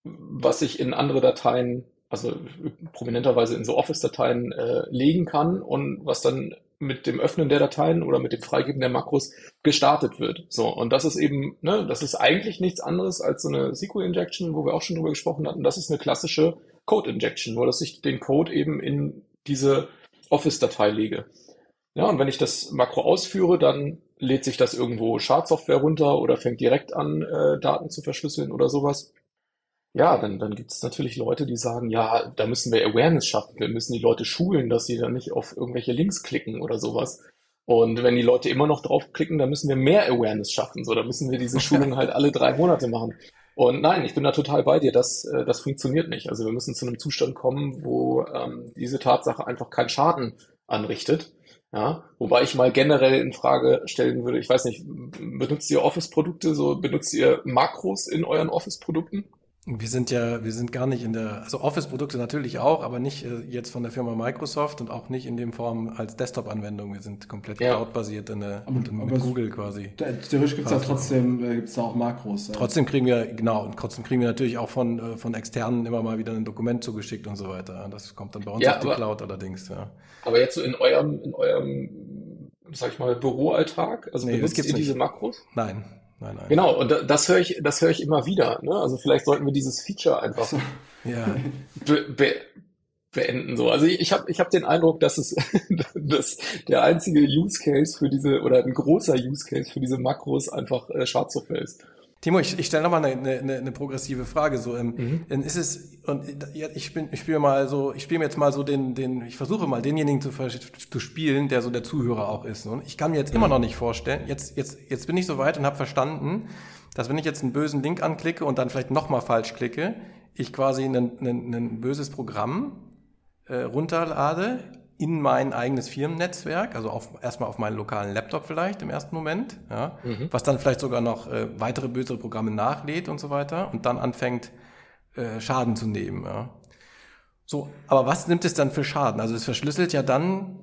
was sich in andere Dateien also prominenterweise in so Office-Dateien äh, legen kann und was dann mit dem Öffnen der Dateien oder mit dem Freigeben der Makros gestartet wird. So, und das ist eben, ne, das ist eigentlich nichts anderes als so eine SQL-Injection, wo wir auch schon drüber gesprochen hatten. Das ist eine klassische Code-Injection, nur dass ich den Code eben in diese Office-Datei lege. Ja, und wenn ich das Makro ausführe, dann lädt sich das irgendwo Schadsoftware runter oder fängt direkt an, äh, Daten zu verschlüsseln oder sowas. Ja, dann, dann gibt es natürlich Leute, die sagen, ja, da müssen wir Awareness schaffen. Wir müssen die Leute schulen, dass sie dann nicht auf irgendwelche Links klicken oder sowas. Und wenn die Leute immer noch draufklicken, dann müssen wir mehr Awareness schaffen. So, dann müssen wir diese Schulung halt alle drei Monate machen. Und nein, ich bin da total bei dir. Das, äh, das funktioniert nicht. Also wir müssen zu einem Zustand kommen, wo ähm, diese Tatsache einfach keinen Schaden anrichtet. Ja, wobei ich mal generell in Frage stellen würde, ich weiß nicht, benutzt ihr Office-Produkte, so benutzt ihr Makros in euren Office-Produkten? Wir sind ja, wir sind gar nicht in der, also Office-Produkte natürlich auch, aber nicht äh, jetzt von der Firma Microsoft und auch nicht in dem Form als Desktop-Anwendung. Wir sind komplett ja. cloud-basiert in der, aber, mit aber Google quasi. Theoretisch gibt es ja trotzdem, äh, gibt's da auch Makros. Ja. Trotzdem kriegen wir, genau, und trotzdem kriegen wir natürlich auch von, äh, von externen immer mal wieder ein Dokument zugeschickt und so weiter. Das kommt dann bei uns ja, auf die Cloud allerdings, ja. Aber jetzt so in eurem, in eurem, sag ich mal, Büroalltag, also nee, benutzt ihr diese Makros? Nein. Nein, nein. Genau, und das höre ich, das höre ich immer wieder. Ne? Also vielleicht sollten wir dieses Feature einfach ja. be be beenden. So, also ich, habe ich hab den Eindruck, dass es dass der einzige Use Case für diese oder ein großer Use Case für diese Makros einfach äh, Schadsoftware ist. Timo, ich, ich stelle nochmal eine, eine, eine progressive Frage. So, ähm, mhm. ist es, und ich, bin, ich spiele mal so, ich spiele jetzt mal so den, den, ich versuche mal denjenigen zu, zu spielen, der so der Zuhörer auch ist. Und ich kann mir jetzt mhm. immer noch nicht vorstellen, jetzt, jetzt, jetzt bin ich so weit und habe verstanden, dass wenn ich jetzt einen bösen Link anklicke und dann vielleicht nochmal falsch klicke, ich quasi ein, ein, ein böses Programm äh, runterlade, in mein eigenes Firmennetzwerk, also auf, erstmal auf meinen lokalen Laptop vielleicht im ersten Moment, ja, mhm. was dann vielleicht sogar noch äh, weitere bösere Programme nachlädt und so weiter und dann anfängt äh, Schaden zu nehmen. Ja. So, aber was nimmt es dann für Schaden? Also es verschlüsselt ja dann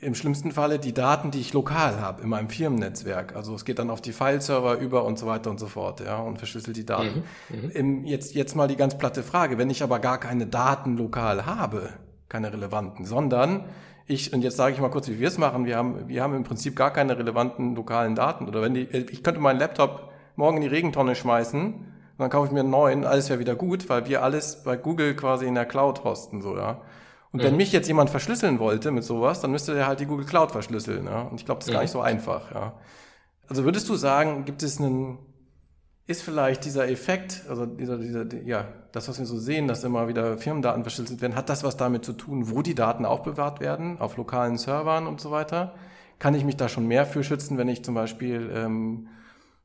im schlimmsten Falle die Daten, die ich lokal habe in meinem Firmennetzwerk. Also es geht dann auf die File-Server über und so weiter und so fort, ja, und verschlüsselt die Daten. Mhm. Mhm. Jetzt, jetzt mal die ganz platte Frage, wenn ich aber gar keine Daten lokal habe, keine relevanten, sondern ich, und jetzt sage ich mal kurz, wie wir es machen, wir haben, wir haben im Prinzip gar keine relevanten lokalen Daten. Oder wenn die, ich könnte meinen Laptop morgen in die Regentonne schmeißen, und dann kaufe ich mir einen neuen, alles wäre wieder gut, weil wir alles bei Google quasi in der Cloud hosten, so, ja. Und mhm. wenn mich jetzt jemand verschlüsseln wollte mit sowas, dann müsste der halt die Google Cloud verschlüsseln, ja. Und ich glaube, das ist mhm. gar nicht so einfach, ja. Also würdest du sagen, gibt es einen, ist vielleicht dieser Effekt, also dieser, dieser, ja, das, was wir so sehen, dass immer wieder Firmendaten verschlüsselt werden, hat das was damit zu tun, wo die Daten aufbewahrt werden, auf lokalen Servern und so weiter? Kann ich mich da schon mehr für schützen, wenn ich zum Beispiel ähm,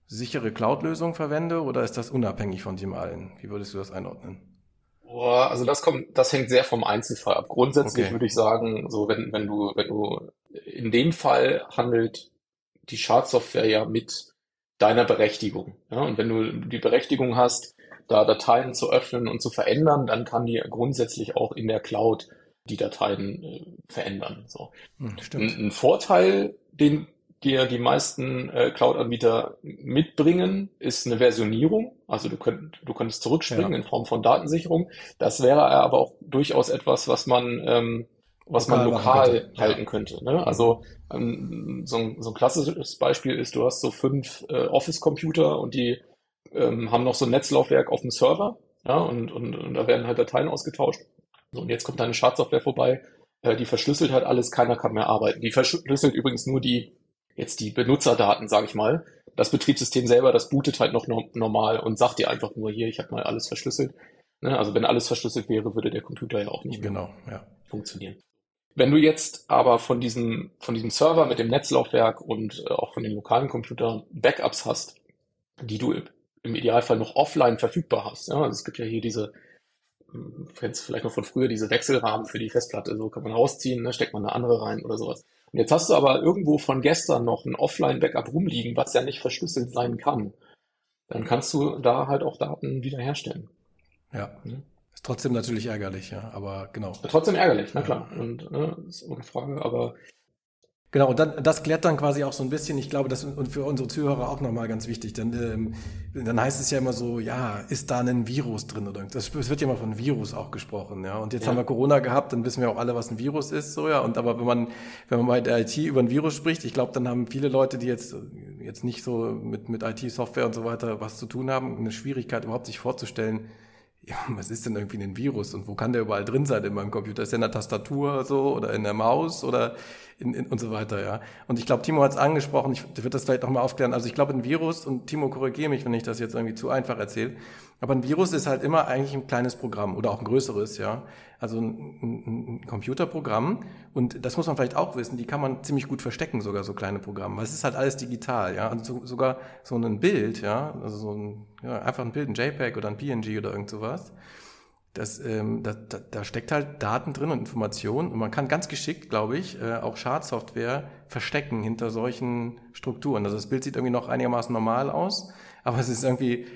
sichere Cloud-Lösungen verwende oder ist das unabhängig von dem allen? Wie würdest du das einordnen? Boah, also das kommt, das hängt sehr vom Einzelfall ab. Grundsätzlich okay. würde ich sagen, so wenn, wenn du, wenn du in dem Fall handelt die Schadsoftware ja mit deiner Berechtigung. Ja? Und wenn du die Berechtigung hast, da Dateien zu öffnen und zu verändern, dann kann die grundsätzlich auch in der Cloud die Dateien äh, verändern. So. Hm, ein, ein, Vorteil, den dir die meisten äh, Cloud-Anbieter mitbringen, ist eine Versionierung. Also du, könnt, du könntest zurückspringen ja. in Form von Datensicherung. Das wäre aber auch durchaus etwas, was man ähm, was lokal man lokal halten könnte. Ne? Also ähm, so, ein, so ein klassisches Beispiel ist, du hast so fünf äh, Office-Computer und die ähm, haben noch so ein Netzlaufwerk auf dem Server, ja, und, und, und da werden halt Dateien ausgetauscht. So, und jetzt kommt eine Schadsoftware vorbei, äh, die verschlüsselt halt alles, keiner kann mehr arbeiten. Die verschlüsselt übrigens nur die, jetzt die Benutzerdaten, sage ich mal. Das Betriebssystem selber, das bootet halt noch no normal und sagt dir einfach nur hier, ich habe mal alles verschlüsselt. Ne? Also wenn alles verschlüsselt wäre, würde der Computer ja auch nicht genau, ja. funktionieren. Wenn du jetzt aber von diesem, von diesem Server mit dem Netzlaufwerk und äh, auch von den lokalen Computern Backups hast, die du im Idealfall noch offline verfügbar hast. Ja, also es gibt ja hier diese, kennst hm, vielleicht noch von früher, diese Wechselrahmen für die Festplatte. So kann man rausziehen, ne, steckt man eine andere rein oder sowas. Und jetzt hast du aber irgendwo von gestern noch ein Offline-Backup rumliegen, was ja nicht verschlüsselt sein kann. Dann kannst du da halt auch Daten wiederherstellen. Ja. Ist trotzdem natürlich ärgerlich, ja, aber genau. Trotzdem ärgerlich, na klar. Und ne, ist ohne Frage, aber Genau, und dann, das klärt dann quasi auch so ein bisschen, ich glaube, das und für unsere Zuhörer auch nochmal ganz wichtig, dann, ähm, dann heißt es ja immer so, ja, ist da ein Virus drin oder das, es wird ja immer von Virus auch gesprochen, ja. Und jetzt ja. haben wir Corona gehabt, dann wissen wir auch alle, was ein Virus ist, so ja. Und aber wenn man, wenn man bei der IT über ein Virus spricht, ich glaube, dann haben viele Leute, die jetzt jetzt nicht so mit, mit IT-Software und so weiter was zu tun haben, eine Schwierigkeit überhaupt sich vorzustellen, ja, was ist denn irgendwie ein Virus und wo kann der überall drin sein in meinem Computer? Ist der in der Tastatur so oder in der Maus oder in, in und so weiter, ja. Und ich glaube, Timo hat es angesprochen, ich würde das vielleicht nochmal aufklären. Also ich glaube, ein Virus, und Timo korrigiere mich, wenn ich das jetzt irgendwie zu einfach erzähle, aber ein Virus ist halt immer eigentlich ein kleines Programm oder auch ein größeres, ja. Also ein, ein, Computerprogramm. Und das muss man vielleicht auch wissen, die kann man ziemlich gut verstecken, sogar so kleine Programme. Weil es ist halt alles digital, ja. Also so, sogar so ein Bild, ja, also so ein, ja, einfach ein Bild, ein JPEG oder ein PNG oder irgend sowas. Das, ähm, da, da, da steckt halt Daten drin und Informationen und man kann ganz geschickt, glaube ich, äh, auch Schadsoftware verstecken hinter solchen Strukturen. Also das Bild sieht irgendwie noch einigermaßen normal aus, aber es ist irgendwie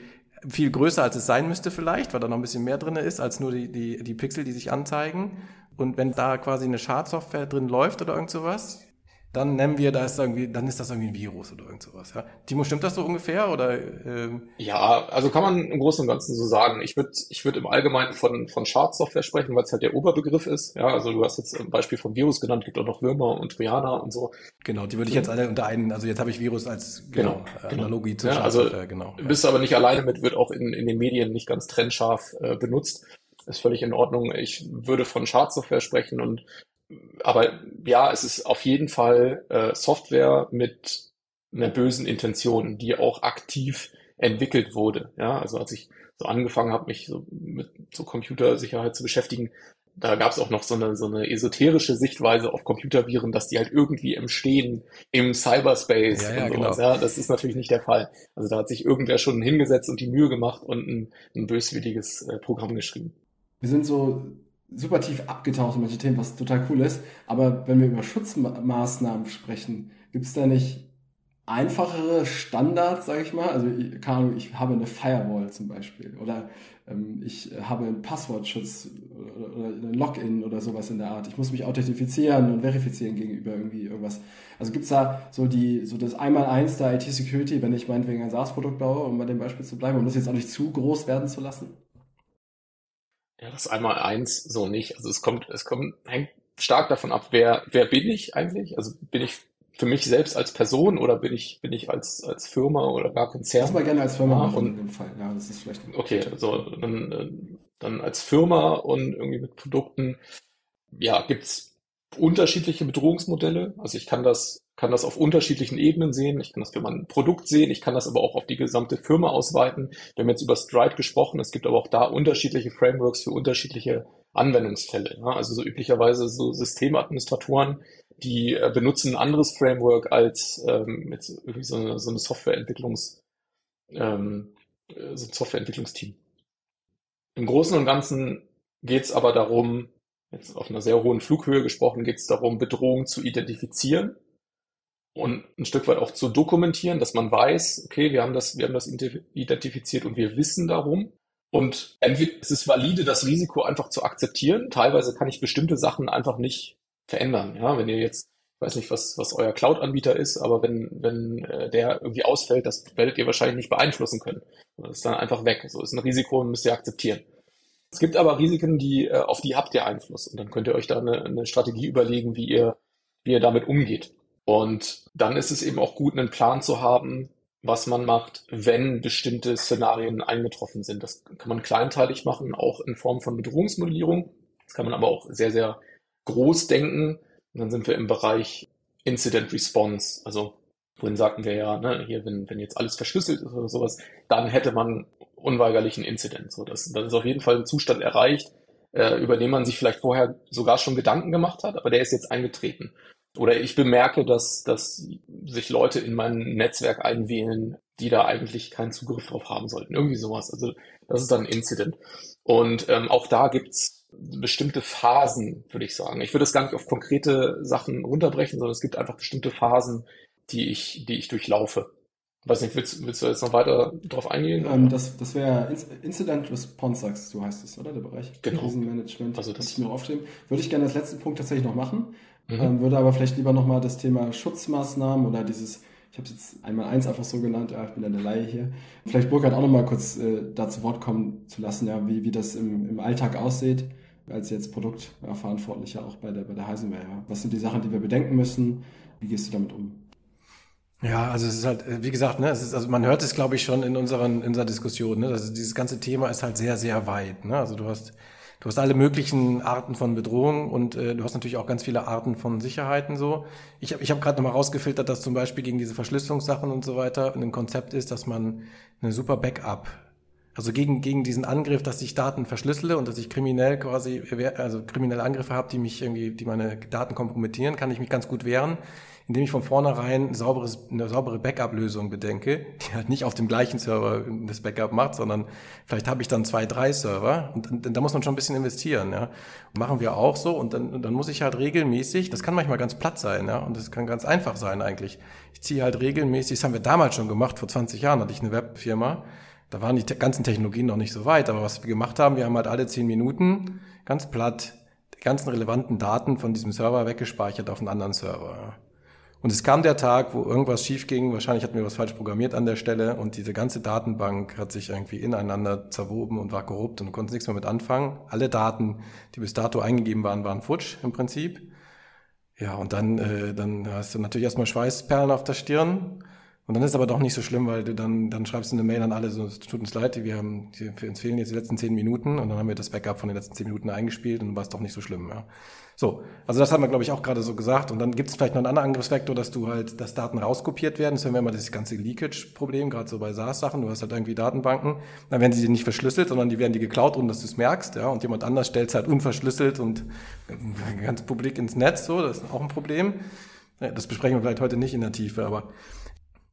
viel größer, als es sein müsste vielleicht, weil da noch ein bisschen mehr drin ist, als nur die, die, die Pixel, die sich anzeigen. Und wenn da quasi eine Schadsoftware drin läuft oder irgend sowas, dann nennen wir das irgendwie, dann ist das irgendwie ein Virus oder irgend sowas. Ja? Timo, stimmt das so ungefähr? Oder, ähm? Ja, also kann man im Großen und Ganzen so sagen. Ich würde ich würd im Allgemeinen von, von Schadsoftware sprechen, weil es halt der Oberbegriff ist. Ja, also du hast jetzt ein Beispiel vom Virus genannt, gibt auch noch Würmer und Trojaner und so. Genau, die würde ich jetzt alle unter einen, also jetzt habe ich Virus als genau, genau, genau. Analogie zu ja, also Schadsoftware, also, genau. Ja. Bist aber nicht alleine mit, wird auch in, in den Medien nicht ganz trennscharf äh, benutzt ist völlig in Ordnung. Ich würde von Schadsoftware sprechen und aber ja, es ist auf jeden Fall äh, Software mit einer bösen Intention, die auch aktiv entwickelt wurde. Ja, also als ich so angefangen habe, mich so mit so Computersicherheit zu beschäftigen, da gab es auch noch so eine, so eine esoterische Sichtweise auf Computerviren, dass die halt irgendwie entstehen im Cyberspace ja, ja, und sowas. Genau. Ja, das ist natürlich nicht der Fall. Also da hat sich irgendwer schon hingesetzt und die Mühe gemacht und ein, ein böswilliges äh, Programm geschrieben. Wir sind so super tief abgetaucht in manche Themen, was total cool ist. Aber wenn wir über Schutzmaßnahmen sprechen, gibt es da nicht einfachere Standards, sage ich mal? Also, keine Ahnung, ich habe eine Firewall zum Beispiel oder ähm, ich habe einen Passwortschutz oder, oder ein Login oder sowas in der Art. Ich muss mich authentifizieren und verifizieren gegenüber irgendwie irgendwas. Also gibt es da so die so das Einmal-Eins der IT-Security, wenn ich meinetwegen ein SaaS-Produkt baue, um bei dem Beispiel zu bleiben, um das jetzt auch nicht zu groß werden zu lassen? Ja, das einmal eins so nicht. Also es kommt, es kommt, hängt stark davon ab, wer, wer bin ich eigentlich? Also bin ich für mich selbst als Person oder bin ich, bin ich als, als Firma oder gar Konzern? Lass mal gerne als Firma machen in dem Fall. Ja, das ist vielleicht. Okay, so, dann, äh, dann als Firma und irgendwie mit Produkten, ja, gibt's unterschiedliche Bedrohungsmodelle. Also ich kann das kann das auf unterschiedlichen Ebenen sehen. Ich kann das für mein Produkt sehen. Ich kann das aber auch auf die gesamte Firma ausweiten. Wir haben jetzt über Stride gesprochen. Es gibt aber auch da unterschiedliche Frameworks für unterschiedliche Anwendungsfälle. Also so üblicherweise so Systemadministratoren, die äh, benutzen ein anderes Framework als ähm, jetzt irgendwie so eine, so eine Softwareentwicklungs, ähm, äh, so ein Softwareentwicklungsteam. Im Großen und Ganzen geht es aber darum, jetzt auf einer sehr hohen Flughöhe gesprochen, geht es darum, Bedrohungen zu identifizieren und ein Stück weit auch zu dokumentieren, dass man weiß, okay, wir haben das, wir haben das identifiziert und wir wissen darum. Und entweder ist es valide, das Risiko einfach zu akzeptieren. Teilweise kann ich bestimmte Sachen einfach nicht verändern. Ja, wenn ihr jetzt, ich weiß nicht, was, was euer Cloud-Anbieter ist, aber wenn, wenn äh, der irgendwie ausfällt, das werdet ihr wahrscheinlich nicht beeinflussen können. Das ist dann einfach weg. So ist ein Risiko, müsst ihr akzeptieren. Es gibt aber Risiken, die, äh, auf die habt ihr Einfluss. Und dann könnt ihr euch da eine, eine Strategie überlegen, wie ihr, wie ihr damit umgeht. Und dann ist es eben auch gut, einen Plan zu haben, was man macht, wenn bestimmte Szenarien eingetroffen sind. Das kann man kleinteilig machen, auch in Form von Bedrohungsmodellierung. Das kann man aber auch sehr, sehr groß denken. Und dann sind wir im Bereich Incident Response. Also vorhin sagten wir ja, ne, hier, wenn, wenn jetzt alles verschlüsselt ist oder sowas, dann hätte man unweigerlich einen Incident. So, das, das ist auf jeden Fall ein Zustand erreicht, äh, über den man sich vielleicht vorher sogar schon Gedanken gemacht hat, aber der ist jetzt eingetreten oder ich bemerke, dass, dass sich Leute in mein Netzwerk einwählen, die da eigentlich keinen Zugriff drauf haben sollten. Irgendwie sowas. Also das ist dann ein Incident. Und ähm, auch da gibt's bestimmte Phasen, würde ich sagen. Ich würde es gar nicht auf konkrete Sachen runterbrechen, sondern es gibt einfach bestimmte Phasen, die ich, die ich durchlaufe. Weiß nicht, willst, willst du jetzt noch weiter drauf eingehen? Ähm, das das wäre Incident Response, sagst du, heißt es, oder? Der Bereich genau. Krisenmanagement. Also das ich mir aufschreiben. Würde ich gerne als letzten Punkt tatsächlich noch machen. Mhm. Ähm, würde aber vielleicht lieber nochmal das Thema Schutzmaßnahmen oder dieses, ich habe es jetzt einmal eins einfach so genannt, ja, ich bin ja eine Laie hier. Vielleicht Burkhard auch nochmal kurz äh, da zu Wort kommen zu lassen, ja, wie, wie das im, im Alltag aussieht, als jetzt Produktverantwortlicher auch bei der, bei der Heisenware. Ja. Was sind die Sachen, die wir bedenken müssen? Wie gehst du damit um? Ja, also es ist halt, wie gesagt, ne, es ist, also man hört es, glaube ich, schon in unseren, in unserer Diskussion, ne, also dieses ganze Thema ist halt sehr, sehr weit, ne, also du hast, du hast alle möglichen Arten von Bedrohungen und äh, du hast natürlich auch ganz viele Arten von Sicherheiten so. Ich habe ich hab gerade nochmal rausgefiltert, dass zum Beispiel gegen diese Verschlüsselungssachen und so weiter ein Konzept ist, dass man eine super Backup also gegen, gegen diesen Angriff, dass ich Daten verschlüssele und dass ich kriminell quasi, also kriminelle Angriffe habe, die mich irgendwie, die meine Daten kompromittieren, kann ich mich ganz gut wehren, indem ich von vornherein ein sauberes, eine saubere Backup-Lösung bedenke, die halt nicht auf dem gleichen Server das Backup macht, sondern vielleicht habe ich dann zwei, drei Server und, und da muss man schon ein bisschen investieren. Ja. Und machen wir auch so und dann, dann muss ich halt regelmäßig, das kann manchmal ganz platt sein ja, und das kann ganz einfach sein eigentlich. Ich ziehe halt regelmäßig, das haben wir damals schon gemacht, vor 20 Jahren hatte ich eine Webfirma, da waren die ganzen Technologien noch nicht so weit, aber was wir gemacht haben, wir haben halt alle zehn Minuten ganz platt die ganzen relevanten Daten von diesem Server weggespeichert auf einen anderen Server. Und es kam der Tag, wo irgendwas schief ging. Wahrscheinlich hatten wir was falsch programmiert an der Stelle und diese ganze Datenbank hat sich irgendwie ineinander zerwoben und war korrupt und du konntest nichts mehr mit anfangen. Alle Daten, die bis dato eingegeben waren, waren futsch im Prinzip. Ja, und dann, äh, dann hast du natürlich erstmal Schweißperlen auf der Stirn. Und dann ist aber doch nicht so schlimm, weil du dann, dann schreibst du eine Mail an alle, so, es tut uns leid, wir haben, uns fehlen jetzt die letzten zehn Minuten und dann haben wir das Backup von den letzten zehn Minuten eingespielt und war es doch nicht so schlimm, ja. So, also das haben wir, glaube ich, auch gerade so gesagt. Und dann gibt es vielleicht noch einen anderen Angriffsvektor, dass du halt, dass Daten rauskopiert werden. Das hören wir immer das ganze Leakage-Problem, gerade so bei SaaS-Sachen. Du hast halt irgendwie Datenbanken, dann werden sie nicht verschlüsselt, sondern die werden die geklaut, ohne dass du es merkst. Ja, und jemand anders stellt es halt unverschlüsselt und ganz publik ins Netz. So, das ist auch ein Problem. Das besprechen wir vielleicht heute nicht in der Tiefe, aber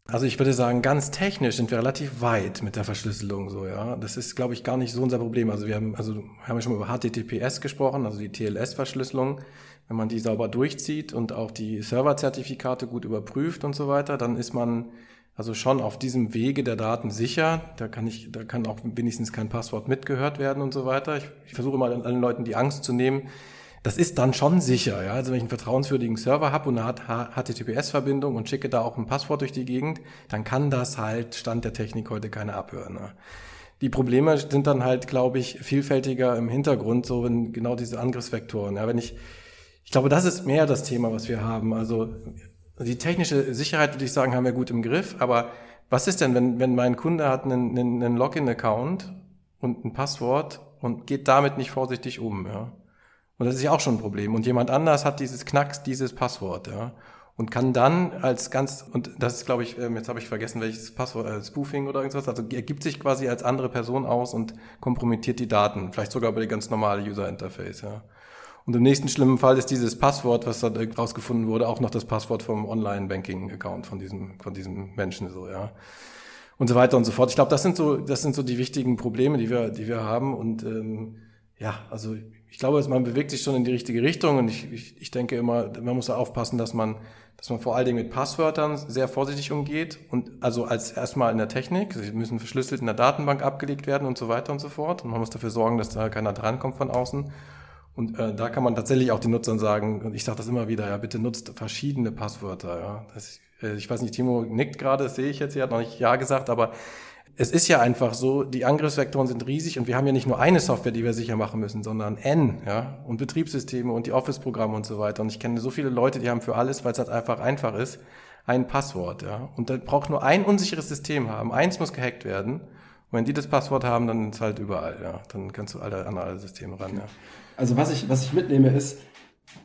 also ich würde sagen, ganz technisch sind wir relativ weit mit der Verschlüsselung so, ja. Das ist, glaube ich, gar nicht so unser Problem. Also wir haben, also wir haben ja schon über HTTPS gesprochen, also die TLS-Verschlüsselung. Wenn man die sauber durchzieht und auch die Serverzertifikate gut überprüft und so weiter, dann ist man also schon auf diesem Wege der Daten sicher. Da kann ich, da kann auch wenigstens kein Passwort mitgehört werden und so weiter. Ich, ich versuche mal allen Leuten die Angst zu nehmen, das ist dann schon sicher. Ja? Also wenn ich einen vertrauenswürdigen Server habe und eine HTTPS-Verbindung und schicke da auch ein Passwort durch die Gegend, dann kann das halt Stand der Technik heute keine abhören. Ne? Die Probleme sind dann halt, glaube ich, vielfältiger im Hintergrund, so wenn genau diese Angriffsvektoren. Ja, wenn ich, ich glaube, das ist mehr das Thema, was wir haben. Also die technische Sicherheit, würde ich sagen, haben wir gut im Griff. Aber was ist denn, wenn, wenn mein Kunde hat einen, einen Login-Account und ein Passwort und geht damit nicht vorsichtig um? Ja? Und das ist ja auch schon ein Problem. Und jemand anders hat dieses Knacks, dieses Passwort, ja. Und kann dann als ganz, und das ist, glaube ich, ähm, jetzt habe ich vergessen, welches Passwort, äh, Spoofing oder irgendwas, also er gibt sich quasi als andere Person aus und kompromittiert die Daten, vielleicht sogar über die ganz normale User Interface, ja. Und im nächsten schlimmen Fall ist dieses Passwort, was da rausgefunden wurde, auch noch das Passwort vom Online-Banking-Account von diesem, von diesem Menschen, so, ja. Und so weiter und so fort. Ich glaube, das sind so, das sind so die wichtigen Probleme, die wir, die wir haben und, ähm, ja, also ich glaube, man bewegt sich schon in die richtige Richtung und ich, ich, ich denke immer, man muss aufpassen, dass man, dass man vor allen Dingen mit Passwörtern sehr vorsichtig umgeht und also als erstmal in der Technik, sie müssen verschlüsselt in der Datenbank abgelegt werden und so weiter und so fort und man muss dafür sorgen, dass da keiner drankommt von außen. Und äh, da kann man tatsächlich auch den Nutzern sagen, und ich sage das immer wieder, ja, bitte nutzt verschiedene Passwörter. Ja. Das, äh, ich weiß nicht, Timo nickt gerade, das sehe ich jetzt, er hat noch nicht Ja gesagt, aber es ist ja einfach so, die Angriffsvektoren sind riesig und wir haben ja nicht nur eine Software, die wir sicher machen müssen, sondern N, ja, und Betriebssysteme und die Office-Programme und so weiter. Und ich kenne so viele Leute, die haben für alles, weil es halt einfach einfach ist, ein Passwort, ja. Und da braucht nur ein unsicheres System haben. Eins muss gehackt werden. Und wenn die das Passwort haben, dann ist halt überall, ja. Dann kannst du alle an alle Systeme ran, ja. Also was ich, was ich mitnehme ist,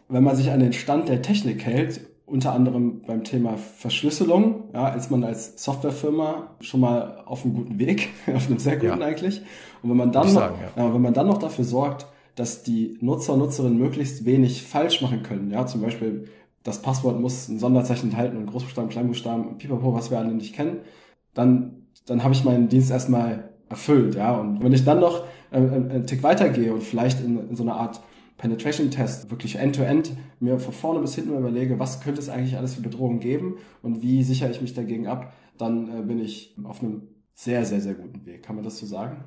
wenn man sich an den Stand der Technik hält unter anderem beim Thema Verschlüsselung, ja, ist man als Softwarefirma schon mal auf einem guten Weg, auf einem sehr guten ja. eigentlich. Und wenn man dann noch, sagen, ja. wenn man dann noch dafür sorgt, dass die Nutzer und Nutzerinnen möglichst wenig falsch machen können, ja, zum Beispiel das Passwort muss ein Sonderzeichen enthalten und Großbuchstaben, Kleinbuchstaben, pipapo, was wir alle nicht kennen, dann, dann habe ich meinen Dienst erstmal erfüllt, ja. Und wenn ich dann noch äh, äh einen Tick weitergehe und vielleicht in, in so eine Art Penetration Test wirklich end-to-end -end mir von vorne bis hinten überlege, was könnte es eigentlich alles für Bedrohungen geben und wie sichere ich mich dagegen ab, dann äh, bin ich auf einem sehr, sehr, sehr guten Weg. Kann man das so sagen?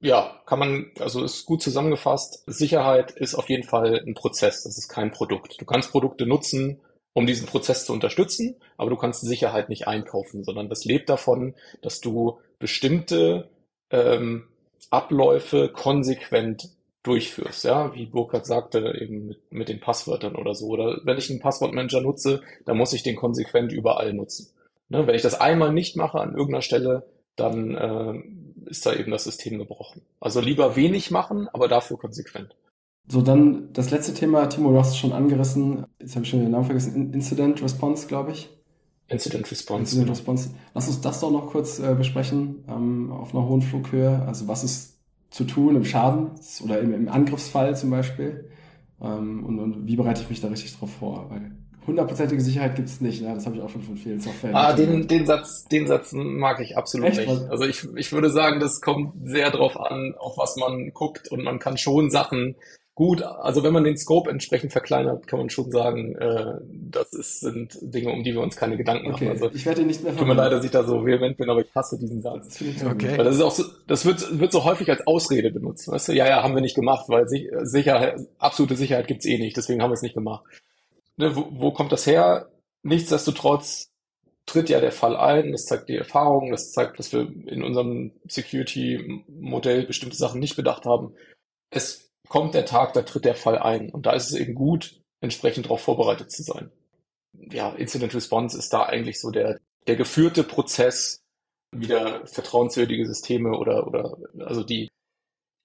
Ja, kann man, also ist gut zusammengefasst. Sicherheit ist auf jeden Fall ein Prozess, das ist kein Produkt. Du kannst Produkte nutzen, um diesen Prozess zu unterstützen, aber du kannst Sicherheit nicht einkaufen, sondern das lebt davon, dass du bestimmte ähm, Abläufe konsequent durchführst, ja, wie Burkhard sagte, eben mit, mit den Passwörtern oder so. Oder wenn ich einen Passwortmanager nutze, dann muss ich den konsequent überall nutzen. Ne, wenn ich das einmal nicht mache an irgendeiner Stelle, dann äh, ist da eben das System gebrochen. Also lieber wenig machen, aber dafür konsequent. So, dann das letzte Thema, Timo, du hast es schon angerissen. Jetzt habe ich schon den Namen vergessen. Incident Response, glaube ich. Incident Response. Incident genau. Response. Lass uns das doch noch kurz äh, besprechen ähm, auf einer hohen Flughöhe. Also was ist zu tun im Schadens- oder im, im Angriffsfall zum Beispiel? Ähm, und, und wie bereite ich mich da richtig drauf vor? Weil hundertprozentige Sicherheit gibt es nicht. Ne? Das habe ich auch schon von vielen Software. Ah, den, den Satz, den Satz mag ich absolut Echt? nicht. Also ich, ich würde sagen, das kommt sehr drauf an, auf was man guckt und man kann schon Sachen gut, also wenn man den Scope entsprechend verkleinert, kann man schon sagen, äh, das ist, sind Dinge, um die wir uns keine Gedanken okay. machen. Also ich werde nicht mehr Tut mir leid, dass ich da so vehement bin, aber ich hasse diesen Satz. Okay. Weil das ist auch so, das wird, wird so häufig als Ausrede benutzt. Weißt du, ja, ja, haben wir nicht gemacht, weil Sicherheit, absolute Sicherheit gibt's eh nicht, deswegen haben wir es nicht gemacht. Ne, wo, wo kommt das her? Nichtsdestotrotz tritt ja der Fall ein, das zeigt die Erfahrung, das zeigt, dass wir in unserem Security-Modell bestimmte Sachen nicht bedacht haben. Es kommt der Tag, da tritt der Fall ein. Und da ist es eben gut, entsprechend darauf vorbereitet zu sein. Ja, Incident Response ist da eigentlich so der, der geführte Prozess, wieder vertrauenswürdige Systeme oder, oder also die,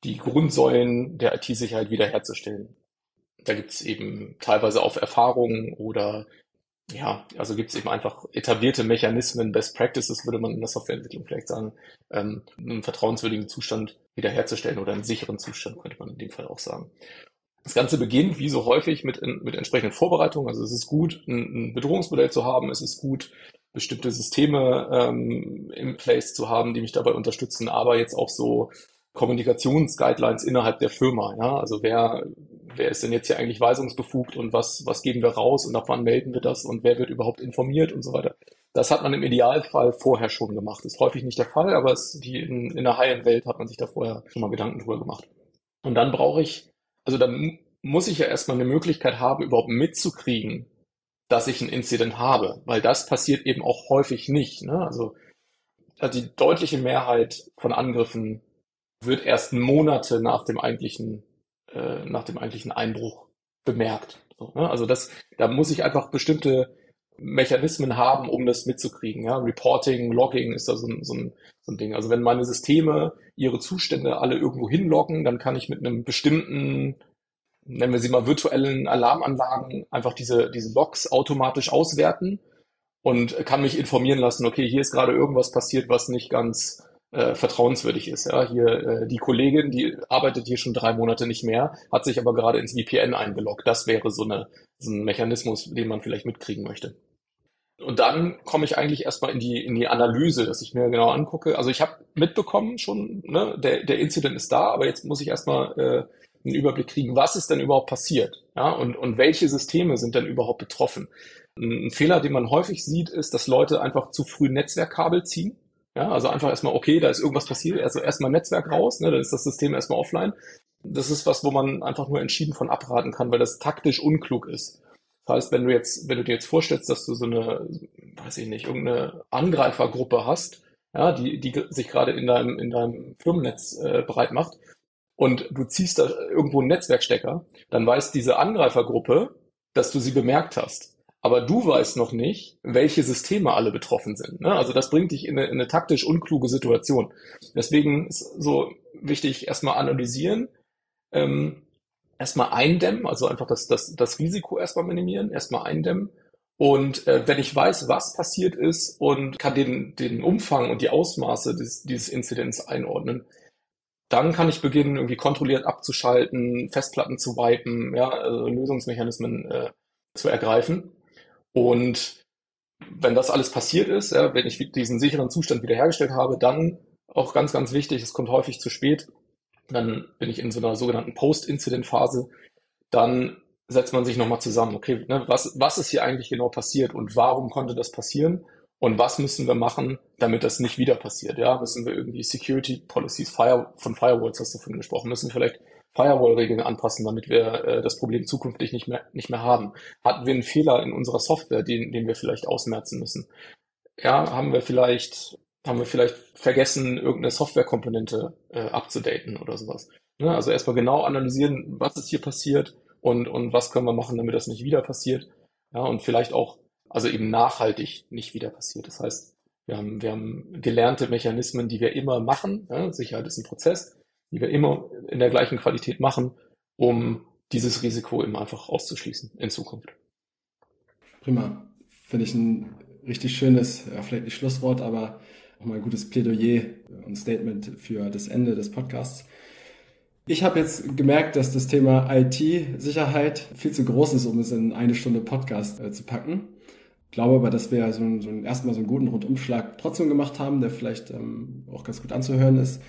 die Grundsäulen der IT-Sicherheit wiederherzustellen. Da gibt es eben teilweise auf Erfahrungen oder ja, also gibt es eben einfach etablierte Mechanismen, Best Practices, würde man in der Softwareentwicklung vielleicht sagen, ähm, einen vertrauenswürdigen Zustand wiederherzustellen oder einen sicheren Zustand, könnte man in dem Fall auch sagen. Das Ganze beginnt, wie so häufig, mit, mit entsprechenden Vorbereitungen. Also es ist gut, ein, ein Bedrohungsmodell zu haben. Es ist gut, bestimmte Systeme ähm, im Place zu haben, die mich dabei unterstützen, aber jetzt auch so Kommunikationsguidelines innerhalb der Firma. Ja? Also wer, wer ist denn jetzt hier eigentlich weisungsbefugt und was, was geben wir raus und ab wann melden wir das und wer wird überhaupt informiert und so weiter. Das hat man im Idealfall vorher schon gemacht. Ist häufig nicht der Fall, aber es, die in, in der High-End-Welt hat man sich da vorher schon mal Gedanken drüber gemacht. Und dann brauche ich, also dann muss ich ja erstmal eine Möglichkeit haben, überhaupt mitzukriegen, dass ich ein Incident habe, weil das passiert eben auch häufig nicht. Ne? Also die deutliche Mehrheit von Angriffen wird erst Monate nach dem eigentlichen, äh, nach dem eigentlichen Einbruch bemerkt. So, ne? Also das, da muss ich einfach bestimmte Mechanismen haben, um das mitzukriegen. Ja? Reporting, Logging ist da so ein, so, ein, so ein Ding. Also wenn meine Systeme ihre Zustände alle irgendwo hinloggen, dann kann ich mit einem bestimmten, nennen wir sie mal virtuellen Alarmanlagen, einfach diese, diese Logs automatisch auswerten und kann mich informieren lassen, okay, hier ist gerade irgendwas passiert, was nicht ganz äh, vertrauenswürdig ist. Ja, hier äh, die Kollegin, die arbeitet hier schon drei Monate nicht mehr, hat sich aber gerade ins VPN eingeloggt. Das wäre so, eine, so ein Mechanismus, den man vielleicht mitkriegen möchte. Und dann komme ich eigentlich erstmal in die, in die Analyse, dass ich mir genau angucke. Also ich habe mitbekommen schon, ne, der, der Incident ist da, aber jetzt muss ich erstmal äh, einen Überblick kriegen, was ist denn überhaupt passiert? Ja, und, und welche Systeme sind denn überhaupt betroffen? Ein, ein Fehler, den man häufig sieht, ist, dass Leute einfach zu früh Netzwerkkabel ziehen ja, also einfach erstmal, okay, da ist irgendwas passiert, also erstmal Netzwerk raus, ne, dann ist das System erstmal offline. Das ist was, wo man einfach nur entschieden von abraten kann, weil das taktisch unklug ist. Das heißt, wenn du jetzt, wenn du dir jetzt vorstellst, dass du so eine, weiß ich nicht, irgendeine Angreifergruppe hast, ja, die, die sich gerade in deinem, in deinem Firmennetz äh, bereit macht und du ziehst da irgendwo einen Netzwerkstecker, dann weiß diese Angreifergruppe, dass du sie bemerkt hast aber du weißt noch nicht, welche Systeme alle betroffen sind. Ne? Also das bringt dich in eine, in eine taktisch unkluge Situation. Deswegen ist so wichtig, erstmal analysieren, ähm, erstmal eindämmen, also einfach das, das, das Risiko erstmal minimieren, erstmal eindämmen. Und äh, wenn ich weiß, was passiert ist und kann den, den Umfang und die Ausmaße des, dieses Inzidents einordnen, dann kann ich beginnen, irgendwie kontrolliert abzuschalten, Festplatten zu wipen, ja, also Lösungsmechanismen äh, zu ergreifen. Und wenn das alles passiert ist, ja, wenn ich diesen sicheren Zustand wiederhergestellt habe, dann auch ganz, ganz wichtig, es kommt häufig zu spät, dann bin ich in so einer sogenannten Post-Incident-Phase, dann setzt man sich nochmal zusammen, okay, ne, was, was ist hier eigentlich genau passiert und warum konnte das passieren? Und was müssen wir machen, damit das nicht wieder passiert? Ja, müssen wir irgendwie Security Policies Fire, von Firewalls hast du vorhin gesprochen, müssen wir vielleicht Firewall-Regeln anpassen, damit wir äh, das Problem zukünftig nicht mehr, nicht mehr haben? Hatten wir einen Fehler in unserer Software, den, den wir vielleicht ausmerzen müssen? Ja, haben wir vielleicht, haben wir vielleicht vergessen, irgendeine Softwarekomponente äh, abzudaten oder sowas? Ne? Also erstmal genau analysieren, was ist hier passiert und, und was können wir machen, damit das nicht wieder passiert. Ja, und vielleicht auch, also eben nachhaltig nicht wieder passiert. Das heißt, wir haben, wir haben gelernte Mechanismen, die wir immer machen. Ja? Sicherheit ist ein Prozess die wir immer in der gleichen Qualität machen, um dieses Risiko eben einfach auszuschließen in Zukunft. Prima. Finde ich ein richtig schönes, vielleicht nicht Schlusswort, aber auch mal ein gutes Plädoyer und Statement für das Ende des Podcasts. Ich habe jetzt gemerkt, dass das Thema IT-Sicherheit viel zu groß ist, um es in eine Stunde Podcast äh, zu packen. Ich glaube aber, dass wir so, so erstmal so einen guten Rundumschlag trotzdem gemacht haben, der vielleicht ähm, auch ganz gut anzuhören ist.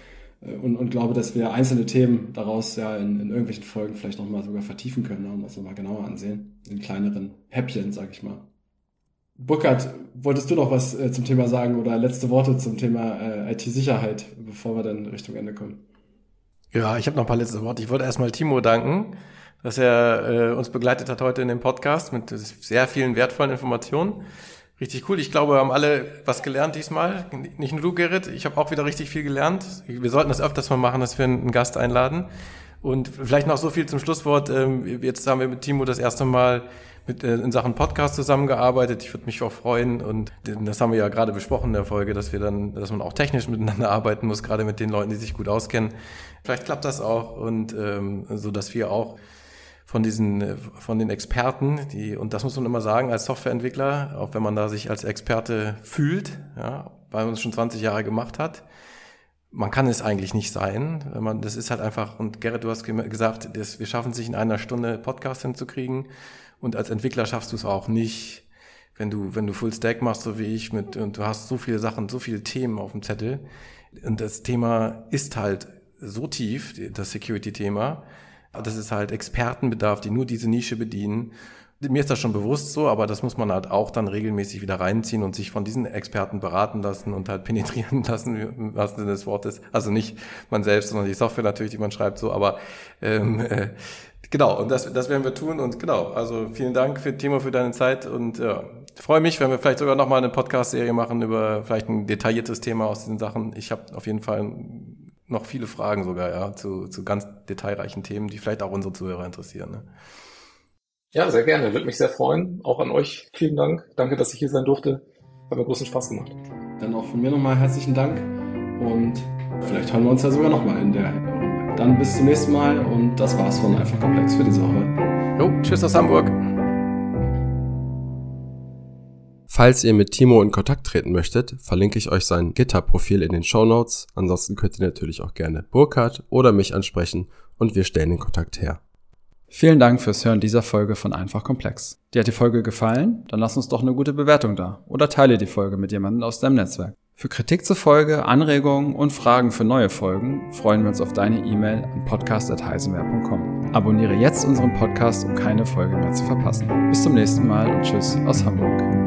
Äh, und, und glaube, dass wir einzelne Themen daraus ja in, in irgendwelchen Folgen vielleicht nochmal sogar vertiefen können ne, und uns nochmal genauer ansehen. In kleineren Häppchen, sag ich mal. Burkhard, wolltest du noch was äh, zum Thema sagen oder letzte Worte zum Thema äh, IT-Sicherheit, bevor wir dann Richtung Ende kommen? Ja, ich habe noch ein paar letzte Worte. Ich wollte erstmal Timo danken, dass er äh, uns begleitet hat heute in dem Podcast mit sehr vielen wertvollen Informationen. Richtig cool. Ich glaube, wir haben alle was gelernt diesmal. Nicht nur du, Gerrit. Ich habe auch wieder richtig viel gelernt. Wir sollten das öfters mal machen, dass wir einen Gast einladen. Und vielleicht noch so viel zum Schlusswort. Ähm, jetzt haben wir mit Timo das erste Mal mit, äh, in Sachen Podcast zusammengearbeitet. Ich würde mich auch freuen. Und das haben wir ja gerade besprochen in der Folge, dass wir dann, dass man auch technisch miteinander arbeiten muss, gerade mit den Leuten, die sich gut auskennen. Vielleicht klappt das auch und ähm, so, dass wir auch von diesen, äh, von den Experten, die, und das muss man immer sagen, als Softwareentwickler, auch wenn man da sich als Experte fühlt, ja, weil man es schon 20 Jahre gemacht hat, man kann es eigentlich nicht sein. Wenn man, das ist halt einfach, und Gerrit, du hast gesagt, das, wir schaffen es sich in einer Stunde Podcast hinzukriegen. Und als Entwickler schaffst du es auch nicht, wenn du, wenn du Full Stack machst, so wie ich, mit, und du hast so viele Sachen, so viele Themen auf dem Zettel. Und das Thema ist halt so tief, das Security-Thema, das ist halt Expertenbedarf, die nur diese Nische bedienen. Mir ist das schon bewusst so, aber das muss man halt auch dann regelmäßig wieder reinziehen und sich von diesen Experten beraten lassen und halt penetrieren lassen, im wahrsten Sinne des Wortes. Also nicht man selbst, sondern die Software natürlich, die man schreibt, so, aber ähm, äh, genau, und das, das werden wir tun und genau, also vielen Dank für Timo für deine Zeit und ja, freue mich, wenn wir vielleicht sogar nochmal eine Podcast-Serie machen über vielleicht ein detailliertes Thema aus diesen Sachen. Ich habe auf jeden Fall noch viele Fragen sogar, ja, zu, zu ganz detailreichen Themen, die vielleicht auch unsere Zuhörer interessieren. Ne? Ja, sehr gerne. Würde mich sehr freuen. Auch an euch vielen Dank. Danke, dass ich hier sein durfte. Hat mir großen Spaß gemacht. Dann auch von mir nochmal herzlichen Dank und vielleicht hören wir uns ja sogar nochmal in der Runde. Dann bis zum nächsten Mal und das war's von Einfach Komplex für diese Woche. Jo, tschüss aus Hamburg. Falls ihr mit Timo in Kontakt treten möchtet, verlinke ich euch sein GitHub-Profil in den Show Notes. Ansonsten könnt ihr natürlich auch gerne Burkhard oder mich ansprechen und wir stellen den Kontakt her. Vielen Dank fürs Hören dieser Folge von Einfach Komplex. Dir hat die Folge gefallen? Dann lass uns doch eine gute Bewertung da oder teile die Folge mit jemandem aus deinem Netzwerk. Für Kritik zur Folge, Anregungen und Fragen für neue Folgen freuen wir uns auf deine E-Mail an podcast.heisenwehr.com. Abonniere jetzt unseren Podcast, um keine Folge mehr zu verpassen. Bis zum nächsten Mal und tschüss aus Hamburg.